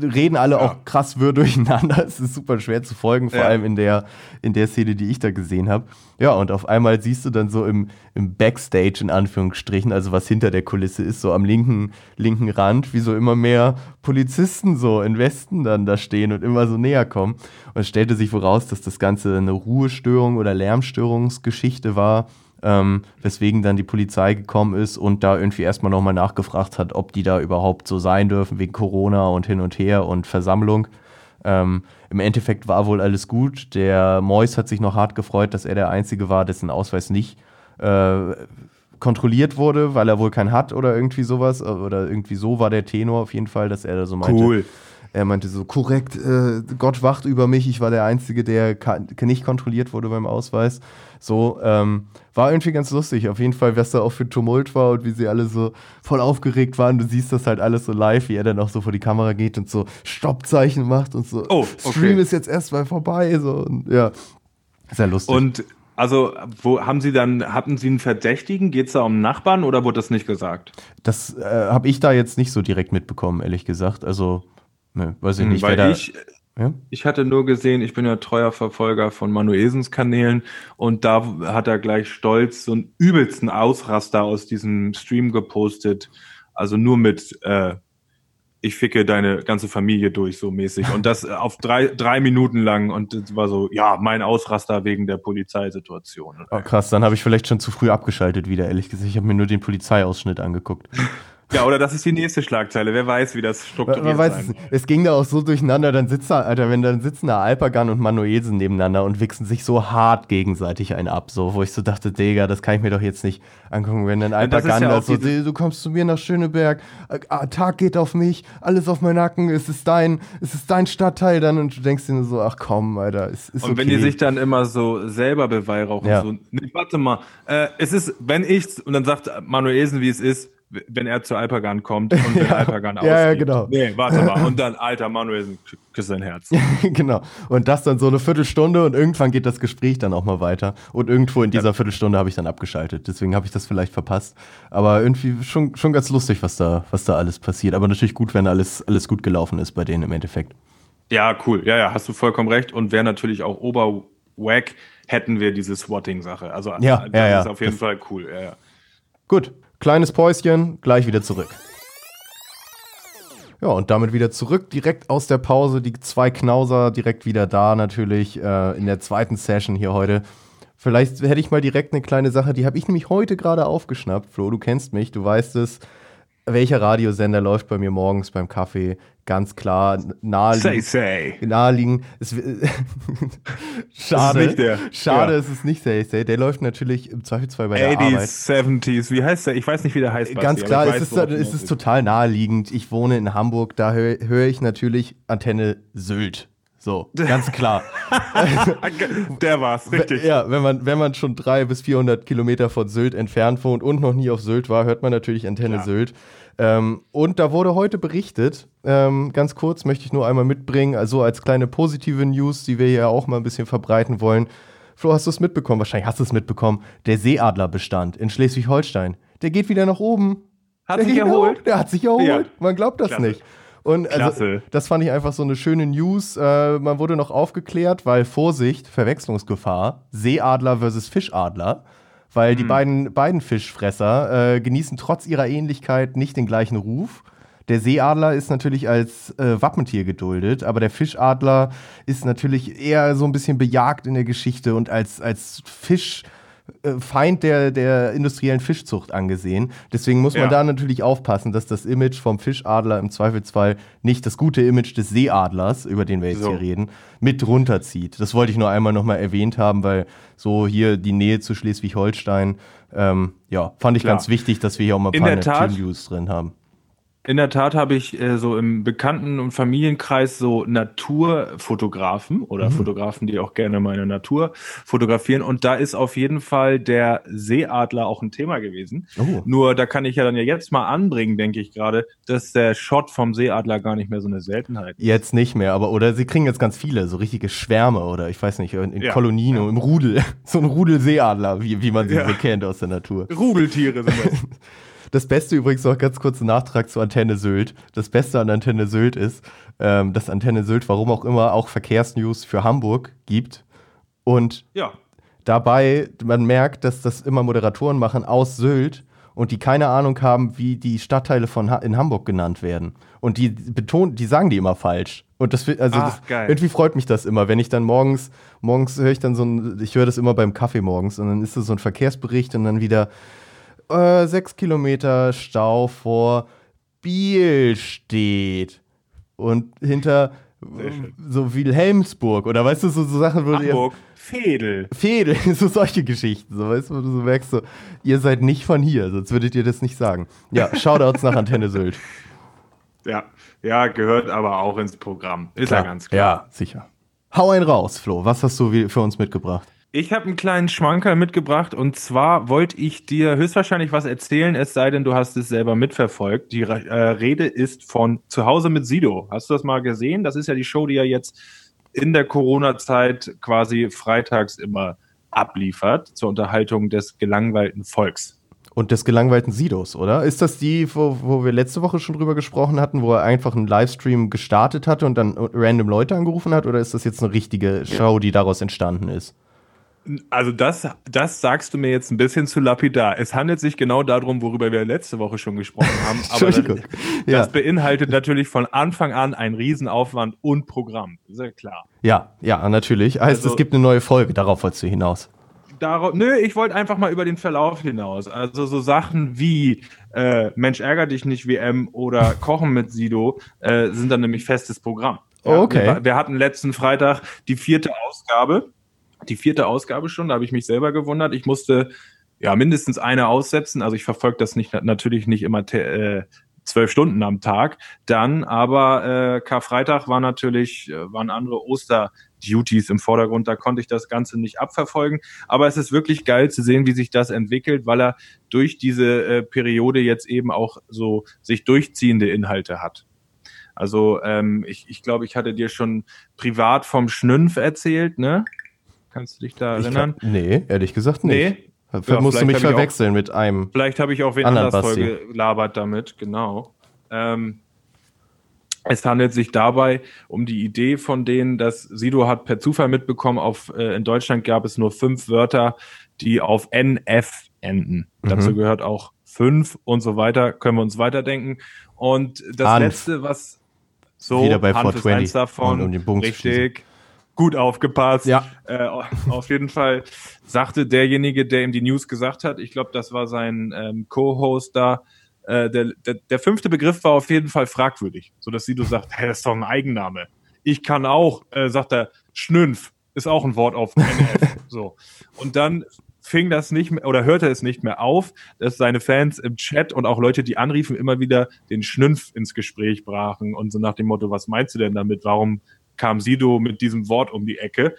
Reden alle Ja. auch krass wirr durcheinander. Es ist super schwer zu folgen, vor Ja. allem in der, in der Szene, die ich da gesehen habe. Ja, und auf einmal siehst du dann so im, im Backstage, in Anführungsstrichen, also was hinter der Kulisse ist, so am linken, linken Rand, wie so immer mehr Polizisten so in Westen dann da stehen und immer so näher kommen. Und es stellte sich voraus, dass das Ganze eine Ruhestörung oder Lärmstörungsgeschichte war. Ähm, weswegen dann die Polizei gekommen ist und da irgendwie erstmal nochmal nachgefragt hat, ob die da überhaupt so sein dürfen wegen Corona und hin und her und Versammlung. Ähm, Im Endeffekt war wohl alles gut. Der Mois hat sich noch hart gefreut, dass er der Einzige war, dessen Ausweis nicht äh, kontrolliert wurde, weil er wohl keinen hat oder irgendwie sowas. Oder irgendwie so war der Tenor auf jeden Fall, dass er da so meinte. Cool. Er meinte so, korrekt, äh, Gott wacht über mich, ich war der Einzige, der nicht kontrolliert wurde beim Ausweis. So, ähm, war irgendwie ganz lustig. Auf jeden Fall, was da auch für Tumult war und wie sie alle so voll aufgeregt waren. Du siehst das halt alles so live, wie er dann auch so vor die Kamera geht und so Stoppzeichen macht und so, Oh, okay. Stream ist jetzt erstmal vorbei. So, und, ja, sehr lustig. Und also, wo haben Sie dann, hatten Sie einen Verdächtigen? Geht es da um Nachbarn oder wurde das nicht gesagt? das äh, habe ich da jetzt nicht so direkt mitbekommen, ehrlich gesagt. Also, ne, weiß ich nicht, wer Hm, Weil da. ich, ja? ich hatte nur gesehen, ich bin ja treuer Verfolger von Manuelsens Kanälen und da hat er gleich stolz so einen übelsten Ausraster aus diesem Stream gepostet. Also nur mit äh, ich ficke deine ganze Familie durch, so mäßig. Und das auf drei, drei Minuten lang. Und das war so, ja, mein Ausraster wegen der Polizeisituation. Oh, krass, dann habe ich vielleicht schon zu früh abgeschaltet wieder, ehrlich gesagt. Ich habe mir nur den Polizeiausschnitt angeguckt. Ja, oder das ist die nächste Schlagzeile. Wer weiß, wie das strukturiert Man weiß es sein nicht. Es ging da auch so durcheinander, dann sitzt da, Alter, wenn dann sitzen da Alpagan und Manuelsen nebeneinander und wichsen sich so hart gegenseitig einen ab, so, wo ich so dachte, Digga, das kann ich mir doch jetzt nicht angucken, wenn dann Alpagan ja da so, du kommst zu mir nach Schöneberg, ah, Tag geht auf mich, alles auf meinen Nacken, es ist dein, es ist dein Stadtteil dann und du denkst dir nur so, ach komm, Alter, es ist Und wenn okay. die sich dann immer so selber beweihräuchen, Ja. so, nee, warte mal, äh, es ist, wenn ich, und dann sagt Manuelsen, wie es ist, wenn er zu Alpagan kommt und wenn Ja. Alpagan Ja, ja, ausgeht. genau. Nee, warte mal. Und dann, alter Manuelsen, k- küss sein Herz. genau. Und das dann so eine Viertelstunde und irgendwann geht das Gespräch dann auch mal weiter. Und irgendwo in dieser Viertelstunde habe ich dann abgeschaltet. Deswegen habe ich das vielleicht verpasst. Aber irgendwie schon, schon ganz lustig, was da, was da alles passiert. Aber natürlich gut, wenn alles, alles gut gelaufen ist bei denen im Endeffekt. Ja, cool. Ja, ja, hast du vollkommen recht. Und wäre natürlich auch oberwack, hätten wir diese Swatting-Sache. Also, Ja, das ja, ja. ist auf jeden Das- Fall cool. Ja, ja. Gut, kleines Päuschen, gleich wieder zurück. Ja, und damit wieder zurück, direkt aus der Pause. Die zwei Knauser direkt wieder da, natürlich, äh, in der zweiten Session hier heute. Vielleicht hätte ich mal direkt eine kleine Sache, die habe ich nämlich heute gerade aufgeschnappt. Flo, du kennst mich, du weißt es. Welcher Radiosender läuft bei mir morgens beim Kaffee? Ganz klar, Say, naheliegend. say. Naheliegend. Es, schade, nicht der. schade, Ja. es ist nicht Say Say. Der läuft natürlich im Zweifelsfall bei der Arbeit. 80s, 70s, wie heißt der? Ich weiß nicht, wie der heißt. Ganz Basti, klar, es weiß, ist, du es ist total naheliegend. Ich wohne in Hamburg, da höre hör ich natürlich Antenne Sylt. So, ganz klar. Der war's, richtig. ja, wenn man, wenn man schon 300 bis 400 Kilometer von Sylt entfernt wohnt und noch nie auf Sylt war, hört man natürlich Antenne Ja. Sylt. Ähm, und da wurde heute berichtet, ähm, ganz kurz möchte ich nur einmal mitbringen, also als kleine positive News, die wir ja auch mal ein bisschen verbreiten wollen. Flo, hast du es mitbekommen? Wahrscheinlich hast du es mitbekommen. Der Seeadlerbestand in Schleswig-Holstein, der geht wieder nach oben. Hat der sich erholt? Der hat sich erholt. Ja. Man glaubt das Klasse. nicht. Und also, Klasse. das fand ich einfach so eine schöne News. Äh, man wurde noch aufgeklärt, weil Vorsicht, Verwechslungsgefahr, Seeadler versus Fischadler, weil Hm. die beiden, beiden Fischfresser äh, genießen trotz ihrer Ähnlichkeit nicht den gleichen Ruf. Der Seeadler ist natürlich als äh, Wappentier geduldet, aber der Fischadler ist natürlich eher so ein bisschen bejagt in der Geschichte und als, als Fisch. Äh, Feind der, der industriellen Fischzucht angesehen. Deswegen muss man Ja. da natürlich aufpassen, dass das Image vom Fischadler im Zweifelsfall nicht das gute Image des Seeadlers, über den wir jetzt So. hier reden, mit runterzieht. Das wollte ich nur einmal nochmal erwähnt haben, weil so hier die Nähe zu Schleswig-Holstein, ähm, ja, fand ich Klar. ganz wichtig, dass wir hier auch mal ein In paar News drin haben. In der Tat habe ich äh, so im Bekannten- und Familienkreis so Naturfotografen oder Fotografen, die auch gerne meine Natur fotografieren. Und da ist auf jeden Fall der Seeadler auch ein Thema gewesen. Oh. Nur da kann ich ja dann ja jetzt mal anbringen, denke ich gerade, dass der Shot vom Seeadler gar nicht mehr so eine Seltenheit ist. Jetzt nicht mehr, aber oder sie kriegen jetzt ganz viele, so richtige Schwärme oder ich weiß nicht, in, in Ja. Kolonien, im Rudel, so ein Rudel Seeadler, wie, wie man sie Ja. so kennt aus der Natur. Rudeltiere sind das. Das Beste übrigens noch ganz kurz ein Nachtrag zu Antenne Sylt. Das Beste an Antenne Sylt ist, ähm, dass Antenne Sylt, warum auch immer, auch Verkehrsnews für Hamburg gibt. Und ja. dabei, man merkt, dass das immer Moderatoren machen aus Sylt und die keine Ahnung haben, wie die Stadtteile von ha in Hamburg genannt werden. Und die betonen, die sagen die immer falsch. Und das, also Ach, das, irgendwie freut mich das immer, wenn ich dann morgens, morgens höre ich dann so ein, ich höre das immer beim Kaffee morgens und dann ist das so ein Verkehrsbericht und dann wieder äh, sechs Kilometer Stau vor Biel steht. Und hinter so Wilhelmsburg oder weißt du, so, so Sachen, wo ihr Hamburg, Fedel. Fehde, so solche Geschichten, so weißt du, wo du so merkst, so, ihr seid nicht von hier, sonst würdet ihr das nicht sagen. Ja, Shoutouts nach Antenne Sylt. Ja, ja, gehört aber auch ins Programm. Ist ja ganz klar. Ja, sicher. Hau einen raus, Flo. Was hast du für uns mitgebracht? Ich habe einen kleinen Schmankerl mitgebracht und zwar wollte ich dir höchstwahrscheinlich was erzählen, es sei denn, du hast es selber mitverfolgt. Die äh, Rede ist von Zuhause mit Sido. Hast du das mal gesehen? Das ist ja die Show, die er jetzt in der Corona-Zeit quasi freitags immer abliefert zur Unterhaltung des gelangweilten Volks. Und des gelangweilten Sidos, oder? Ist das die, wo, wo wir letzte Woche schon drüber gesprochen hatten, wo er einfach einen Livestream gestartet hatte und dann random Leute angerufen hat? Oder ist das jetzt eine richtige Show, die daraus entstanden ist? Also das, das sagst du mir jetzt ein bisschen zu lapidar. Es handelt sich genau darum, worüber wir letzte Woche schon gesprochen haben. Aber das, das Ja. beinhaltet natürlich von Anfang an einen Riesenaufwand und Programm. Ist ja klar. Ja, ja, natürlich. Heißt, Also- es gibt eine neue Folge, darauf wolltest du hinaus. Darauf, nö, ich wollte einfach mal über den Verlauf hinaus. Also so Sachen wie äh, Mensch ärger dich nicht WM oder Kochen mit Sido äh, sind dann nämlich festes Programm. Okay. Wir, wir hatten letzten Freitag die vierte Ausgabe. Die vierte Ausgabe schon, da habe ich mich selber gewundert. Ich musste ja mindestens eine aussetzen. Also ich verfolge das nicht natürlich nicht immer äh, zwölf Stunden am Tag. Dann aber äh, Karfreitag war natürlich äh, waren andere Osterduties im Vordergrund. Da konnte ich das Ganze nicht abverfolgen. Aber es ist wirklich geil zu sehen, wie sich das entwickelt, weil er durch diese äh, Periode jetzt eben auch so sich durchziehende Inhalte hat. Also ähm, ich, ich glaube, ich hatte dir schon privat vom Schnünf erzählt, ne? Kannst du dich da erinnern? kann, nee, ehrlich gesagt nicht. Nee. Ja, musst du mich ich auch- verwechseln mit einem. Vielleicht habe ich auch wen anders Basti. voll gelabert damit, genau. Ähm, es handelt sich dabei um die Idee von denen, dass Sido hat per Zufall mitbekommen, auf, äh, in Deutschland gab es nur fünf Wörter, die auf NF enden. Mhm. Dazu gehört auch fünf und so weiter, können wir uns weiterdenken. Und das Hanf. letzte, was so Wieder bei Hanf ist 420, eins davon, um den zu richtig, gut aufgepasst. Ja. Äh, auf jeden Fall sagte derjenige, der ihm die News gesagt hat, ich glaube, das war sein ähm, Co-Host da, äh, der, der, der fünfte Begriff war auf jeden Fall fragwürdig, so dass Sido sagt, hey, das ist doch ein Eigenname. Ich kann auch, äh, sagt er, Schnünf ist auch ein Wort auf NF. so. Und dann fing das nicht mehr oder hörte es nicht mehr auf, dass seine Fans im Chat und auch Leute, die anriefen, immer wieder den Schnünf ins Gespräch brachen und so nach dem Motto, was meinst du denn damit? Warum kam Sido mit diesem Wort um die Ecke?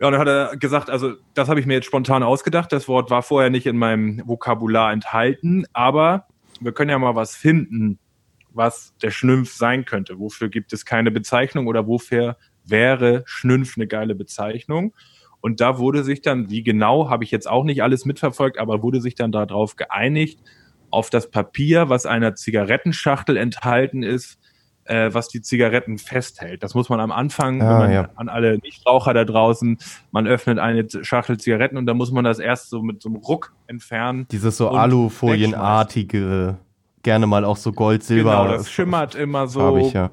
Ja, und dann hat er gesagt, also das habe ich mir jetzt spontan ausgedacht. Das Wort war vorher nicht in meinem Vokabular enthalten, aber wir können ja mal was finden, was der Schnümpf sein könnte. Wofür gibt es keine Bezeichnung oder wofür wäre Schnümpf eine geile Bezeichnung? Und da wurde sich dann, wie genau, habe ich jetzt auch nicht alles mitverfolgt, aber wurde sich dann darauf geeinigt, auf das Papier, was einer Zigarettenschachtel enthalten ist, äh, was die Zigaretten festhält. Das muss man am Anfang, Ah, wenn man ja. an alle Nichtraucher da draußen, man öffnet eine Schachtel Zigaretten und dann muss man das erst so mit so einem Ruck entfernen. Dieses so Alufolienartige, gerne mal auch so Gold, Silber. Genau, das schimmert immer so. Farbig, ja.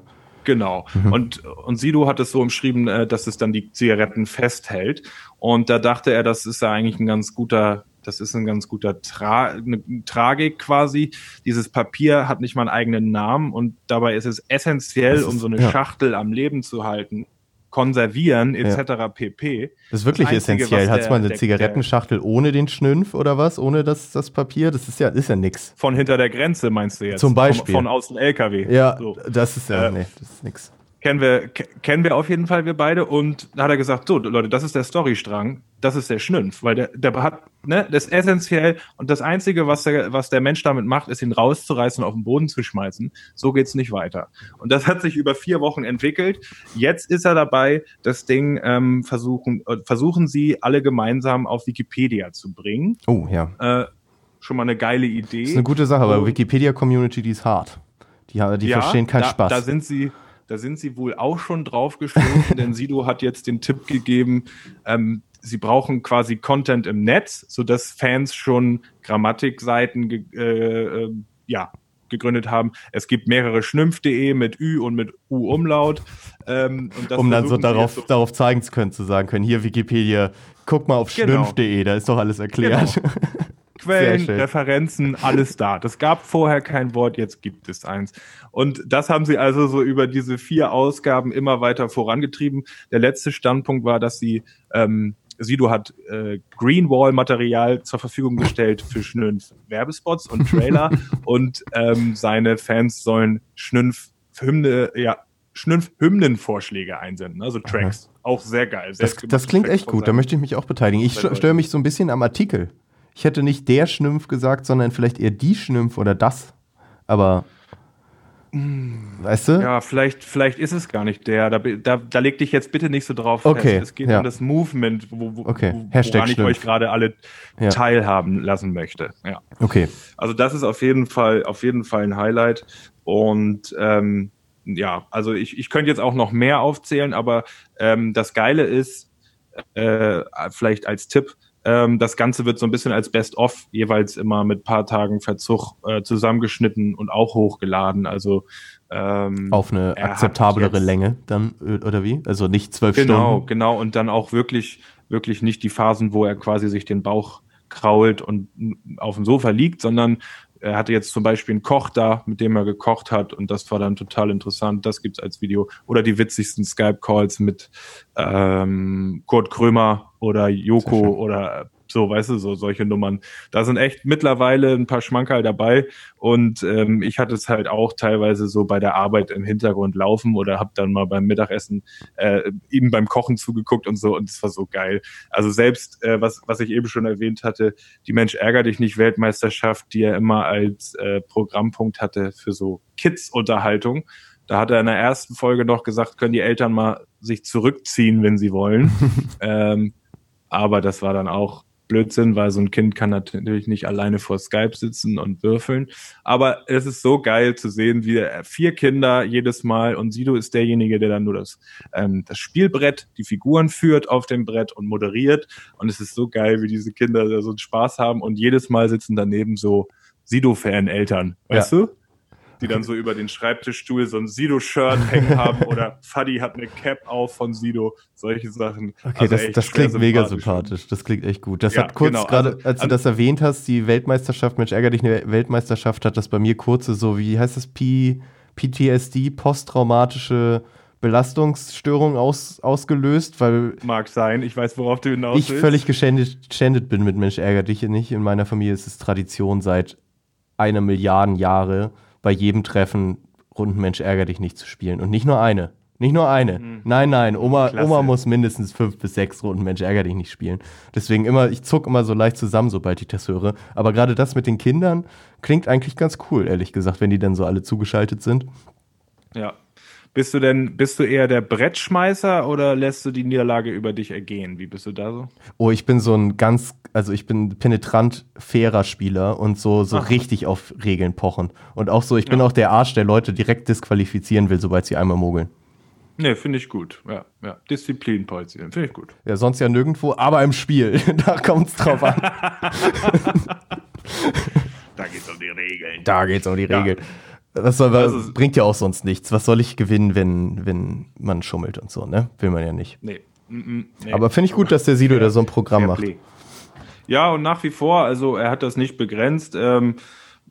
Genau. Und, und Sido hat es so umschrieben, äh, dass es dann die Zigaretten festhält. Und da dachte er, das ist ja eigentlich ein ganz guter, das ist ein ganz guter Tra eine Tragik quasi. Dieses Papier hat nicht mal einen eigenen Namen und dabei ist es essentiell, ist- um so eine ja. Schachtel am Leben zu halten, konservieren etc. pp. Das ist wirklich Das Einzige, essentiell. Hat man eine der- Zigarettenschachtel ohne den Schnünf oder was? Ohne das, das Papier? Das ist ja, ist ja nix. Von hinter der Grenze meinst du jetzt? Zum Beispiel. Von, von außen LKW. Ja, So. das ist ja, Äh, nee, das ist nix. Kennen wir, ke- kennen wir auf jeden Fall, wir beide. Und da hat er gesagt, so, Leute, das ist der Storystrang, das ist der Schnünf, weil der, der hat, ne, das ist essentiell und das Einzige, was der, was der Mensch damit macht, ist ihn rauszureißen und auf den Boden zu schmeißen. So geht's nicht weiter. Und das hat sich über vier Wochen entwickelt. Jetzt ist er dabei, das Ding ähm, versuchen, äh, versuchen sie alle gemeinsam auf Wikipedia zu bringen. Oh, ja. Äh, schon mal eine geile Idee. Das ist eine gute Sache, aber Wikipedia-Community, die ist hart. Die, die verstehen keinen da, Spaß. Da sind sie, da sind sie wohl auch schon drauf gestoßen, denn Sido hat jetzt den Tipp gegeben, ähm, sie brauchen quasi Content im Netz, sodass Fans schon Grammatikseiten ge äh, äh, ja, gegründet haben. Es gibt mehrere schnümpf.de mit Ü und mit U-Umlaut. Ähm, und das um dann so darauf, jetzt darauf zeigen zu können, zu sagen können, hier Wikipedia, guck mal auf Genau. schnümpf.de, da ist doch alles erklärt. Quellen, Sehr. Referenzen, alles da. Das gab vorher kein Wort, jetzt gibt es eins. Und das haben sie also so über diese vier Ausgaben immer weiter vorangetrieben. Der letzte Standpunkt war, dass sie, ähm, Sido hat äh, Greenwall-Material zur Verfügung gestellt für Schnünf Werbespots und Trailer und ähm, seine Fans sollen Schnünf Hymne, ja, Schnünf Hymnenvorschläge einsenden, also Tracks. Auch sehr geil. Das, Selbstgemachte das klingt Tracks echt gut, da möchte ich mich auch beteiligen. Ich störe mich so ein bisschen am Artikel. Ich hätte nicht der Schnümpf gesagt, sondern vielleicht eher die Schnümpf oder das. Aber, weißt du? Ja, vielleicht, vielleicht ist es gar nicht der. Da, da, da leg dich jetzt bitte nicht so drauf Okay, fest. Es geht ja. um das Movement, wo, wo, Okay, wo, woran ich euch gerade alle Ja. teilhaben lassen möchte. Ja. Okay. Also das ist auf jeden Fall, auf jeden Fall ein Highlight. Und ähm, ja, also ich, ich könnte jetzt auch noch mehr aufzählen, aber ähm, das Geile ist, äh, vielleicht als Tipp, ähm, das Ganze wird so ein bisschen als Best-of jeweils immer mit paar Tagen Verzug äh, zusammengeschnitten und auch hochgeladen. Also ähm, Auf eine er akzeptablere Länge dann, äh, oder wie? Also nicht zwölf Genau, Stunden. genau. Und dann auch wirklich, wirklich nicht die Phasen, wo er quasi sich den Bauch krault und auf dem Sofa liegt, sondern er hatte jetzt zum Beispiel einen Koch da, mit dem er gekocht hat und das war dann total interessant. Das gibt's als Video. Oder die witzigsten Skype-Calls mit ähm, Kurt Krömer oder Joko oder so, weißt du, so solche Nummern. Da sind echt mittlerweile ein paar Schmankerl dabei und ähm, ich hatte es halt auch teilweise so bei der Arbeit im Hintergrund laufen oder habe dann mal beim Mittagessen äh, ihm beim Kochen zugeguckt und so und es war so geil. Also selbst, äh, was, was ich eben schon erwähnt hatte, die Mensch ärger dich nicht Weltmeisterschaft, die er immer als äh, Programmpunkt hatte für so Kids-Unterhaltung. Da hat er in der ersten Folge noch gesagt, können die Eltern mal sich zurückziehen, wenn sie wollen. ähm, aber das war dann auch Blödsinn, weil so ein Kind kann natürlich nicht alleine vor Skype sitzen und würfeln. Aber es ist so geil zu sehen, wie er- vier Kinder jedes Mal und Sido ist derjenige, der dann nur das, ähm, das Spielbrett, die Figuren führt auf dem Brett und moderiert. Und es ist so geil, wie diese Kinder da so einen Spaß haben und jedes Mal sitzen daneben so Sido-Fan-Eltern, weißt du? Die dann so über den Schreibtischstuhl so ein Sido-Shirt hängen haben oder Fadi hat eine Cap auf von Sido, solche Sachen. Okay, Also das, das klingt mega sympathisch. sympathisch. Das klingt echt gut. Das Ja, hat kurz genau, gerade, also- als du das erwähnt hast, die Weltmeisterschaft, Mensch, ärger dich, eine Weltmeisterschaft, hat das bei mir kurze, so wie heißt das, P PTSD, posttraumatische Belastungsstörung aus, ausgelöst, weil Mag sein, ich weiß, worauf du hinaus ich völlig geschändet, geschändet bin mit Mensch, ärger dich nicht. In meiner Familie ist es Tradition seit einer Milliarden Jahre, bei jedem Treffen Runden Mensch, ärger dich nicht zu spielen. Und nicht nur eine. Nicht nur eine. Nein, nein, Oma, Klasse. Oma muss mindestens fünf bis sechs Runden Mensch, ärger dich nicht spielen. Deswegen immer, ich zuck immer so leicht zusammen, sobald ich das höre. Aber gerade das mit den Kindern klingt eigentlich ganz cool, ehrlich gesagt, wenn die dann so alle zugeschaltet sind. Ja. Bist du denn, bist du eher der Brettschmeißer oder lässt du die Niederlage über dich ergehen? Wie bist du da so? Oh, ich bin so ein ganz, also ich bin penetrant fairer Spieler und so, so Ach. richtig auf Regeln pochen. Und auch so, ich bin Ja. auch der Arsch, der Leute direkt disqualifizieren will, sobald sie einmal mogeln. Nee, finde ich gut. Ja, ja. Disziplin, Polzieren, finde ich gut. Ja, sonst ja nirgendwo, aber im Spiel. da kommt es drauf an. Da geht's um die Regeln. Da geht's um die Ja. Das soll, Also- bringt ja auch sonst nichts. Was soll ich gewinnen, wenn, wenn man schummelt und so, ne? Will man ja nicht. Nee. Mm, nee. Aber finde ich gut, dass der Sido da so ein Programm macht. Ja, und nach wie vor, also er hat das nicht begrenzt. Ähm,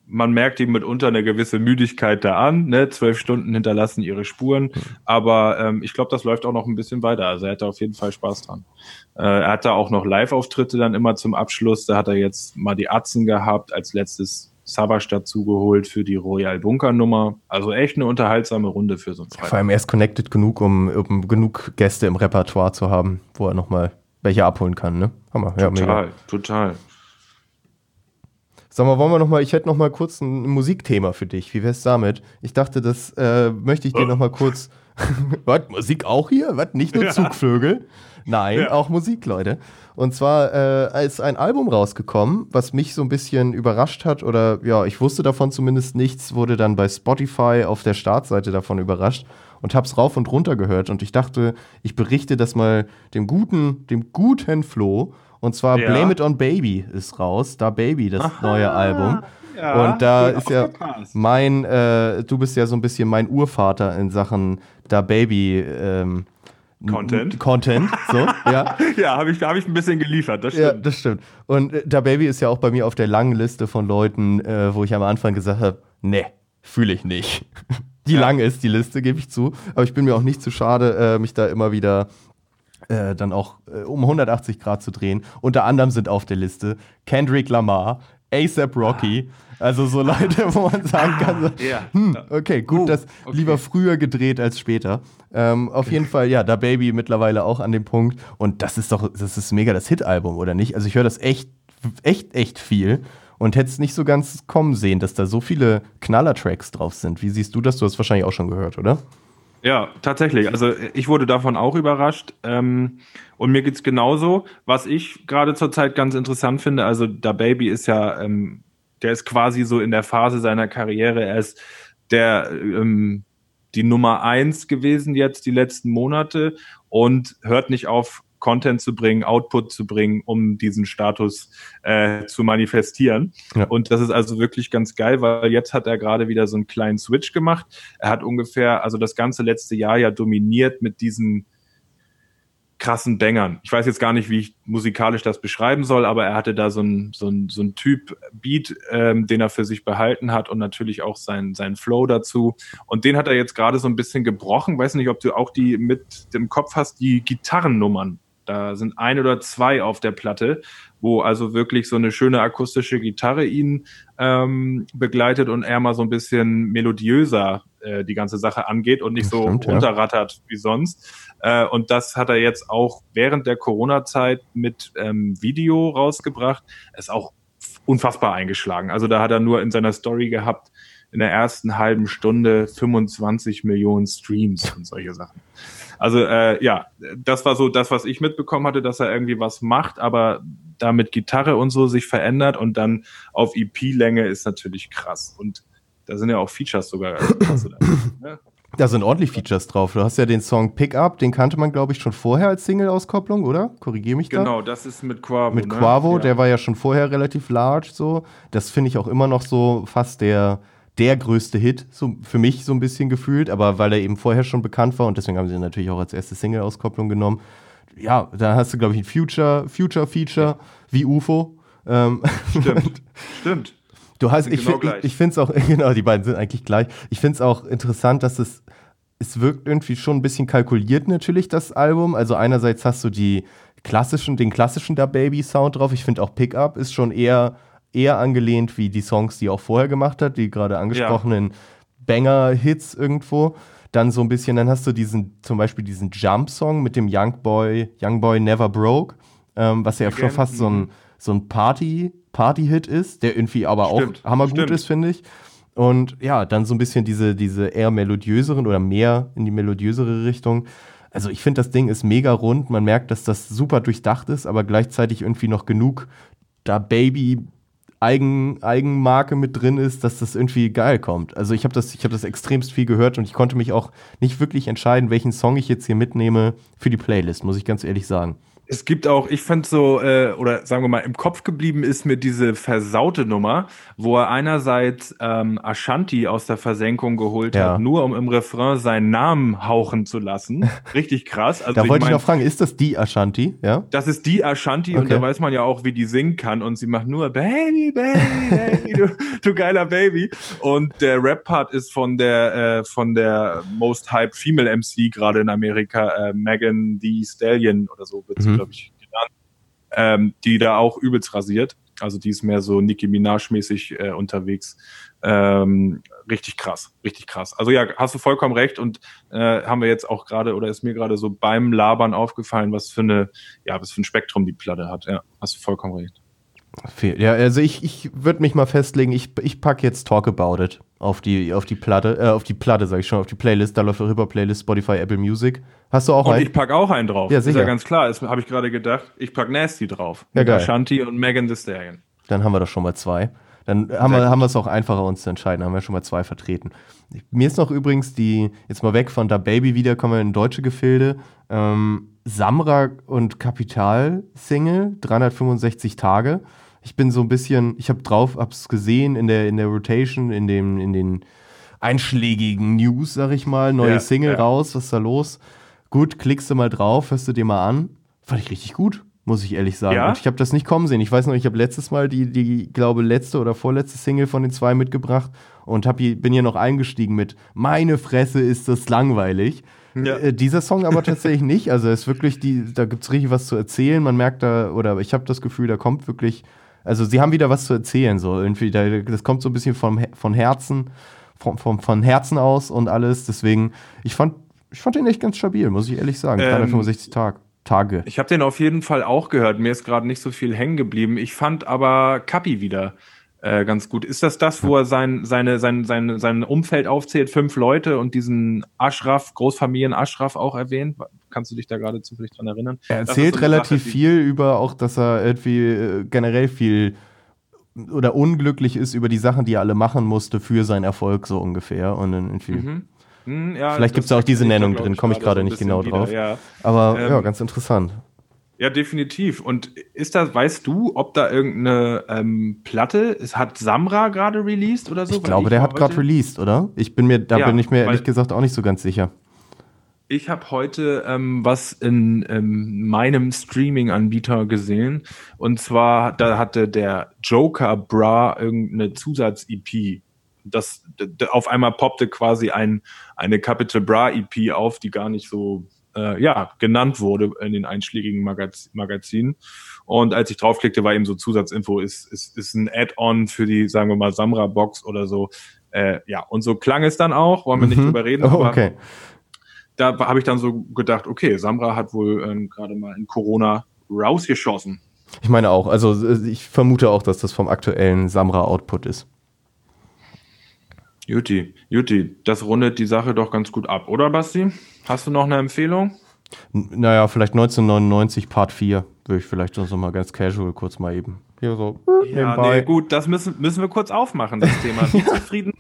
man merkt ihm mitunter eine gewisse Müdigkeit da an. Ne? Zwölf Stunden hinterlassen ihre Spuren. Aber ähm, ich glaube, das läuft auch noch ein bisschen weiter. Also er hat da auf jeden Fall Spaß dran. Äh, er hat da auch noch Live-Auftritte dann immer zum Abschluss. Da hat er jetzt mal die Atzen gehabt, als letztes Savas dazugeholt für die Royal Bunker Nummer. Also echt eine unterhaltsame Runde für so einen Vor allem er ist connected genug, um, um genug Gäste im Repertoire zu haben, wo er nochmal welche abholen kann, ne? Hammer. Ja, mega. Total, total. Sag mal, wollen wir noch mal, ich hätte noch mal kurz ein Musikthema für dich. Wie wär's damit? Ich dachte, das äh, möchte ich dir noch mal kurz. Was? Musik auch hier? Was? Nicht nur Ja. Zugvögel? Nein, Ja. auch Musik, Leute. Und zwar äh, ist ein Album rausgekommen, was mich so ein bisschen überrascht hat oder ja, ich wusste davon zumindest nichts, wurde dann bei Spotify auf der Startseite davon überrascht. und hab's rauf und runter gehört und ich dachte, ich berichte das mal dem guten, dem guten Flo und zwar Ja. Blame It on Baby ist raus, da Baby, das neue Album. Ja, und da ist ja mein, äh, du bist ja so ein bisschen mein Urvater in Sachen da Baby ähm, Content. Content, so, ja. Ja, habe ich, hab ich ein bisschen geliefert, das Ja, stimmt. das stimmt. Und äh, Da Baby ist ja auch bei mir auf der langen Liste von Leuten, äh, wo ich am Anfang gesagt habe, nee, fühle ich nicht. Die Ja. lang ist, die Liste, gebe ich zu. Aber ich bin mir auch nicht zu schade, äh, mich da immer wieder äh, dann auch äh, um 180 Grad zu drehen. Unter anderem sind auf der Liste Kendrick Lamar, ASAP Rocky, also so Leute, wo man sagen kann, so, Ja. hm, okay, gut, Oh, das lieber früher gedreht als später. Ähm, auf jeden Fall, ja, da Baby mittlerweile auch an dem Punkt. Und das ist doch, das ist mega das Hit-Album, oder nicht? Also ich höre das echt, echt, echt viel und hätte es nicht so ganz kommen sehen, dass da so viele Knaller-Tracks drauf sind. Wie siehst du das? Du hast wahrscheinlich auch schon gehört, oder? Ja, tatsächlich. Also ich wurde davon auch überrascht. Ähm, und mir geht's genauso. Was ich gerade zurzeit ganz interessant finde, also Da Baby ist ja, ähm, der ist quasi so in der Phase seiner Karriere. Er ist der ähm, die Nummer eins gewesen jetzt die letzten Monate und hört nicht auf, Content zu bringen, Output zu bringen, um diesen Status äh, zu manifestieren. Ja. Und das ist also wirklich ganz geil, weil jetzt hat er gerade wieder so einen kleinen Switch gemacht. Er hat ungefähr, also das ganze letzte Jahr ja dominiert mit diesen krassen Bängern. Ich weiß jetzt gar nicht, wie ich musikalisch das beschreiben soll, aber er hatte da so ein so ein, so ein Typ Beat, ähm, den er für sich behalten hat und natürlich auch sein sein Flow dazu. Und den hat er jetzt gerade so ein bisschen gebrochen. Weiß nicht, ob du auch die mit dem Kopf hast, die Gitarrennummern. Da sind ein oder zwei auf der Platte, wo also wirklich so eine schöne akustische Gitarre ihn ähm, begleitet und er mal so ein bisschen melodiöser äh, die ganze Sache angeht und nicht Das so stimmt, ja. runterrattert wie sonst. Äh, und das hat er jetzt auch während der Corona-Zeit mit ähm, Video rausgebracht. Ist auch unfassbar eingeschlagen. Also da hat er nur in seiner Story gehabt, in der ersten halben Stunde 25 Millionen Streams und solche Sachen. Also äh, ja, das war so das, was ich mitbekommen hatte, dass er irgendwie was macht, aber da mit Gitarre und so sich verändert und dann auf EP-Länge ist natürlich krass. Und da sind ja auch Features sogar. dabei, ne? Da sind ordentlich Features drauf. Du hast ja den Song Pick Up, den kannte man, glaube ich, schon vorher als Single-Auskopplung, oder? Korrigiere mich da. Genau, das ist mit Quavo. Mit ne? Quavo, ja. der war ja schon vorher relativ large, so. Das finde ich auch immer noch so fast der, der größte Hit, so für mich so ein bisschen gefühlt, aber weil er eben vorher schon bekannt war und deswegen haben sie ihn natürlich auch als erste Single-Auskopplung genommen. Ja, da hast du, glaube ich, ein Future, Future-Feature wie UFO. Ähm, Stimmt, stimmt. Du hast, ich, genau ich, ich finde es auch, genau, die beiden sind eigentlich gleich. Ich finde es auch interessant, dass es, es wirkt irgendwie schon ein bisschen kalkuliert natürlich, das Album. Also einerseits hast du die klassischen, den klassischen Da Baby Sound drauf. Ich finde auch Pickup ist schon eher, eher angelehnt wie die Songs, die er auch vorher gemacht hat, die gerade angesprochenen Banger-Hits irgendwo. Dann so ein bisschen, dann hast du diesen, zum Beispiel diesen Jump-Song mit dem Young Boy, Young Boy Never Broke, ähm, was ja schon Again, fast so ein, so ein Party, Party-Hit ist, der irgendwie aber Stimmt, auch hammergut stimmt. ist, finde ich. Und ja, dann so ein bisschen diese, diese eher melodiöseren oder mehr in die melodiösere Richtung. Also ich finde, das Ding ist mega rund. Man merkt, dass das super durchdacht ist, aber gleichzeitig irgendwie noch genug da Baby Eigen, Eigenmarke mit drin ist, dass das irgendwie geil kommt. Also ich habe das, ich habe das extremst viel gehört und ich konnte mich auch nicht wirklich entscheiden, welchen Song ich jetzt hier mitnehme für die Playlist, muss ich ganz ehrlich sagen. Es gibt auch, ich fand so, äh, oder sagen wir mal, im Kopf geblieben ist mir diese versaute Nummer, wo er einerseits ähm, Ashanti aus der Versenkung geholt Ja. hat, nur um im Refrain seinen Namen hauchen zu lassen. Richtig krass. Also Da wollte ich noch fragen, ist das die Ashanti? Ja? Das ist die Ashanti und Okay. da weiß man ja auch, wie die singen kann und sie macht nur Baby, Baby, Baby, du, du geiler Baby. Und der Rap-Part ist von der äh, von der Most Hype Female MC gerade in Amerika, äh, Megan Thee Stallion oder so Mhm. Glaube ich, genannt, ähm, die da auch übelst rasiert. Also die ist mehr so Nicki Minaj-mäßig äh, unterwegs. Ähm, richtig krass, richtig krass. Also ja, hast du vollkommen recht und äh, haben wir jetzt auch gerade oder ist mir gerade so beim Labern aufgefallen, was für eine, ja, was für ein Spektrum die Platte hat. Ja, hast du vollkommen recht. Fehl- Ja, also ich, ich würde mich mal festlegen, ich, ich packe jetzt Talk About It auf die, auf die Platte, äh, auf die Platte, sag ich schon, auf die Playlist. Da läuft auch über Playlist, Spotify, Apple Music. Hast du auch Und einen? ich pack auch einen drauf. Ja, Ist sicher. ja ganz klar. Habe ich gerade gedacht. Ich pack Nasty drauf. Ja, Mit geil. Ashanti und Megan Thee Stallion. Dann haben wir doch schon mal zwei. Dann haben Sehr wir, gut. haben wir es auch einfacher, uns zu entscheiden. Haben wir schon mal zwei vertreten. Mir ist noch übrigens die, jetzt mal weg von Da Baby wieder, kommen wir in deutsche Gefilde. Ähm, Samra und Kapital Single, 365 Tage. Ich bin so ein bisschen, ich habe drauf, hab's gesehen in der, in der Rotation, in, dem, in den einschlägigen News, sag ich mal. Neue Ja, Single ja. raus, was ist da los? Gut, klickst du mal drauf, hörst du dir mal an. Fand ich richtig gut, muss ich ehrlich sagen. Ja? Und ich habe das nicht kommen sehen. Ich weiß noch, ich habe letztes Mal die, die, glaube letzte oder vorletzte Single von den zwei mitgebracht und hab hier, bin hier noch eingestiegen mit Meine Fresse ist das langweilig. Ja. Äh, dieser Song aber tatsächlich nicht. Also es ist wirklich, die, da gibt es richtig was zu erzählen. Man merkt da, oder ich habe das Gefühl, da kommt wirklich, also sie haben wieder was zu erzählen. So irgendwie, da, das kommt so ein bisschen vom, von Herzen, vom, vom, von Herzen aus und alles. Deswegen, ich fand, ich fand den echt ganz stabil, muss ich ehrlich sagen. Ähm, 365 Tag, Tage. Ich habe den auf jeden Fall auch gehört. Mir ist gerade nicht so viel hängen geblieben. Ich fand aber Kapi wieder äh, ganz gut. Ist das das, wo er sein, seine, sein, sein, sein Umfeld aufzählt, fünf Leute und diesen Ashraf, Großfamilien Ashraf auch erwähnt? Kannst du dich da gerade zufällig dran erinnern? Er ist erzählt relativ Sache, viel über auch, dass er irgendwie äh, generell viel oder unglücklich ist über die Sachen, die er alle machen musste für seinen Erfolg, so ungefähr. Und irgendwie. Mhm. Hm, ja, Vielleicht gibt's da auch diese ich Nennung drin, ich, komme ich gerade so nicht genau bisschen drauf. wieder, Ja. Aber Ähm, ja, ganz interessant. Ja, definitiv. Und ist da, weißt du, ob da irgendeine ähm, Platte, es hat Samra gerade released oder so? Ich glaube, der war hat gerade released, oder? Ich bin mir, da Ja, bin ich mir ehrlich gesagt auch nicht so ganz sicher. Ich habe heute ähm, was in ähm, meinem Streaming-Anbieter gesehen. Und zwar, da hatte der Joker Bra irgendeine Zusatz-EP. Das, auf einmal poppte quasi ein, eine Capital Bra EP auf, die gar nicht so äh, ja, genannt wurde in den einschlägigen Magaz Magazinen. Und als ich draufklickte, war eben so Zusatzinfo, ist, ist, ist ein Add-on für die, sagen wir mal, Samra-Box oder so. Äh, ja, und so klang es dann auch, wollen wir nicht Mhm. drüber reden, Oh, aber okay. Da habe ich dann so gedacht, okay, Samra hat wohl ähm, gerade mal in Corona rausgeschossen. Ich meine auch. Also ich vermute auch, dass das vom aktuellen Samra-Output ist. Juti, Juti, das rundet die Sache doch ganz gut ab, oder Basti? Hast du noch eine Empfehlung? N naja, vielleicht 1999 Part 4. Würde ich vielleicht so mal ganz casual kurz mal eben. Hier so. Ja, nebenbei. nee, gut, das müssen, müssen wir kurz aufmachen, das Thema. Wie, zufrieden,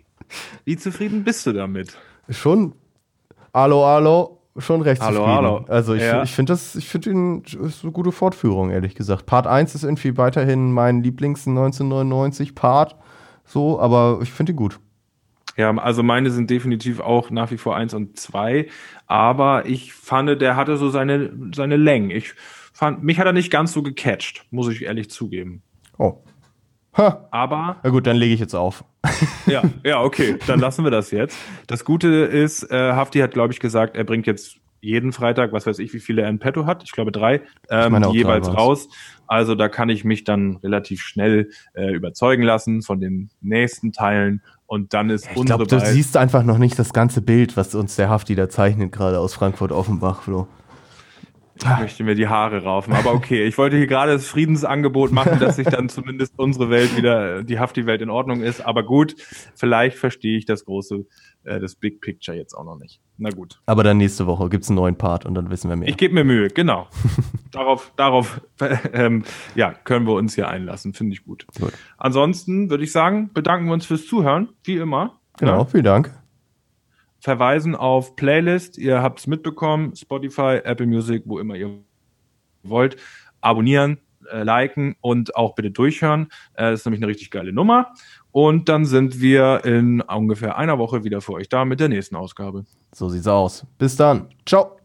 wie zufrieden bist du damit? Schon. Hallo, hallo. Schon recht Hallo, hallo. Also ich, Ja. ich finde das, ich finde ihn ist eine gute Fortführung, ehrlich gesagt. Part 1 ist irgendwie weiterhin mein Lieblings 1999 Part. So, aber ich finde ihn gut. Ja, also meine sind definitiv auch nach wie vor eins und zwei, aber ich fand, der hatte so seine, seine Längen. Ich fand, mich hat er nicht ganz so gecatcht, muss ich ehrlich zugeben. Oh. Ha. Aber Na gut, dann lege ich jetzt auf. Ja, ja, okay, dann lassen wir das jetzt. Das Gute ist, äh, Hafti hat, glaube ich, gesagt, er bringt jetzt jeden Freitag, was weiß ich, wie viele er in petto hat. Ich glaube drei, ähm, drei jeweils raus. Also da kann ich mich dann relativ schnell äh, überzeugen lassen von den nächsten Teilen. Und dann ist Ich unsere glaube, du siehst einfach noch nicht das ganze Bild, was uns der Hafti da zeichnet, gerade aus Frankfurt-Offenbach, Flo. Ich möchte mir die Haare raufen. Aber okay, ich wollte hier gerade das Friedensangebot machen, dass sich dann zumindest unsere Welt wieder, die Hafti-Welt in Ordnung ist. Aber gut, vielleicht verstehe ich das große, äh, das Big Picture jetzt auch noch nicht. Na gut. Aber dann nächste Woche gibt es einen neuen Part und dann wissen wir mehr. Ich gebe mir Mühe, genau. darauf, darauf ähm, ja, können wir uns hier einlassen, finde ich gut. Gut. Ansonsten würde ich sagen, bedanken wir uns fürs Zuhören, wie immer. Genau, Ja, vielen Dank. Verweisen auf Playlist, ihr habt es mitbekommen, Spotify, Apple Music, wo immer ihr wollt. Abonnieren, äh, liken und auch bitte durchhören. Äh, ist nämlich eine richtig geile Nummer. Und dann sind wir in ungefähr einer Woche wieder für euch da mit der nächsten Ausgabe. So sieht's aus. Bis dann. Ciao.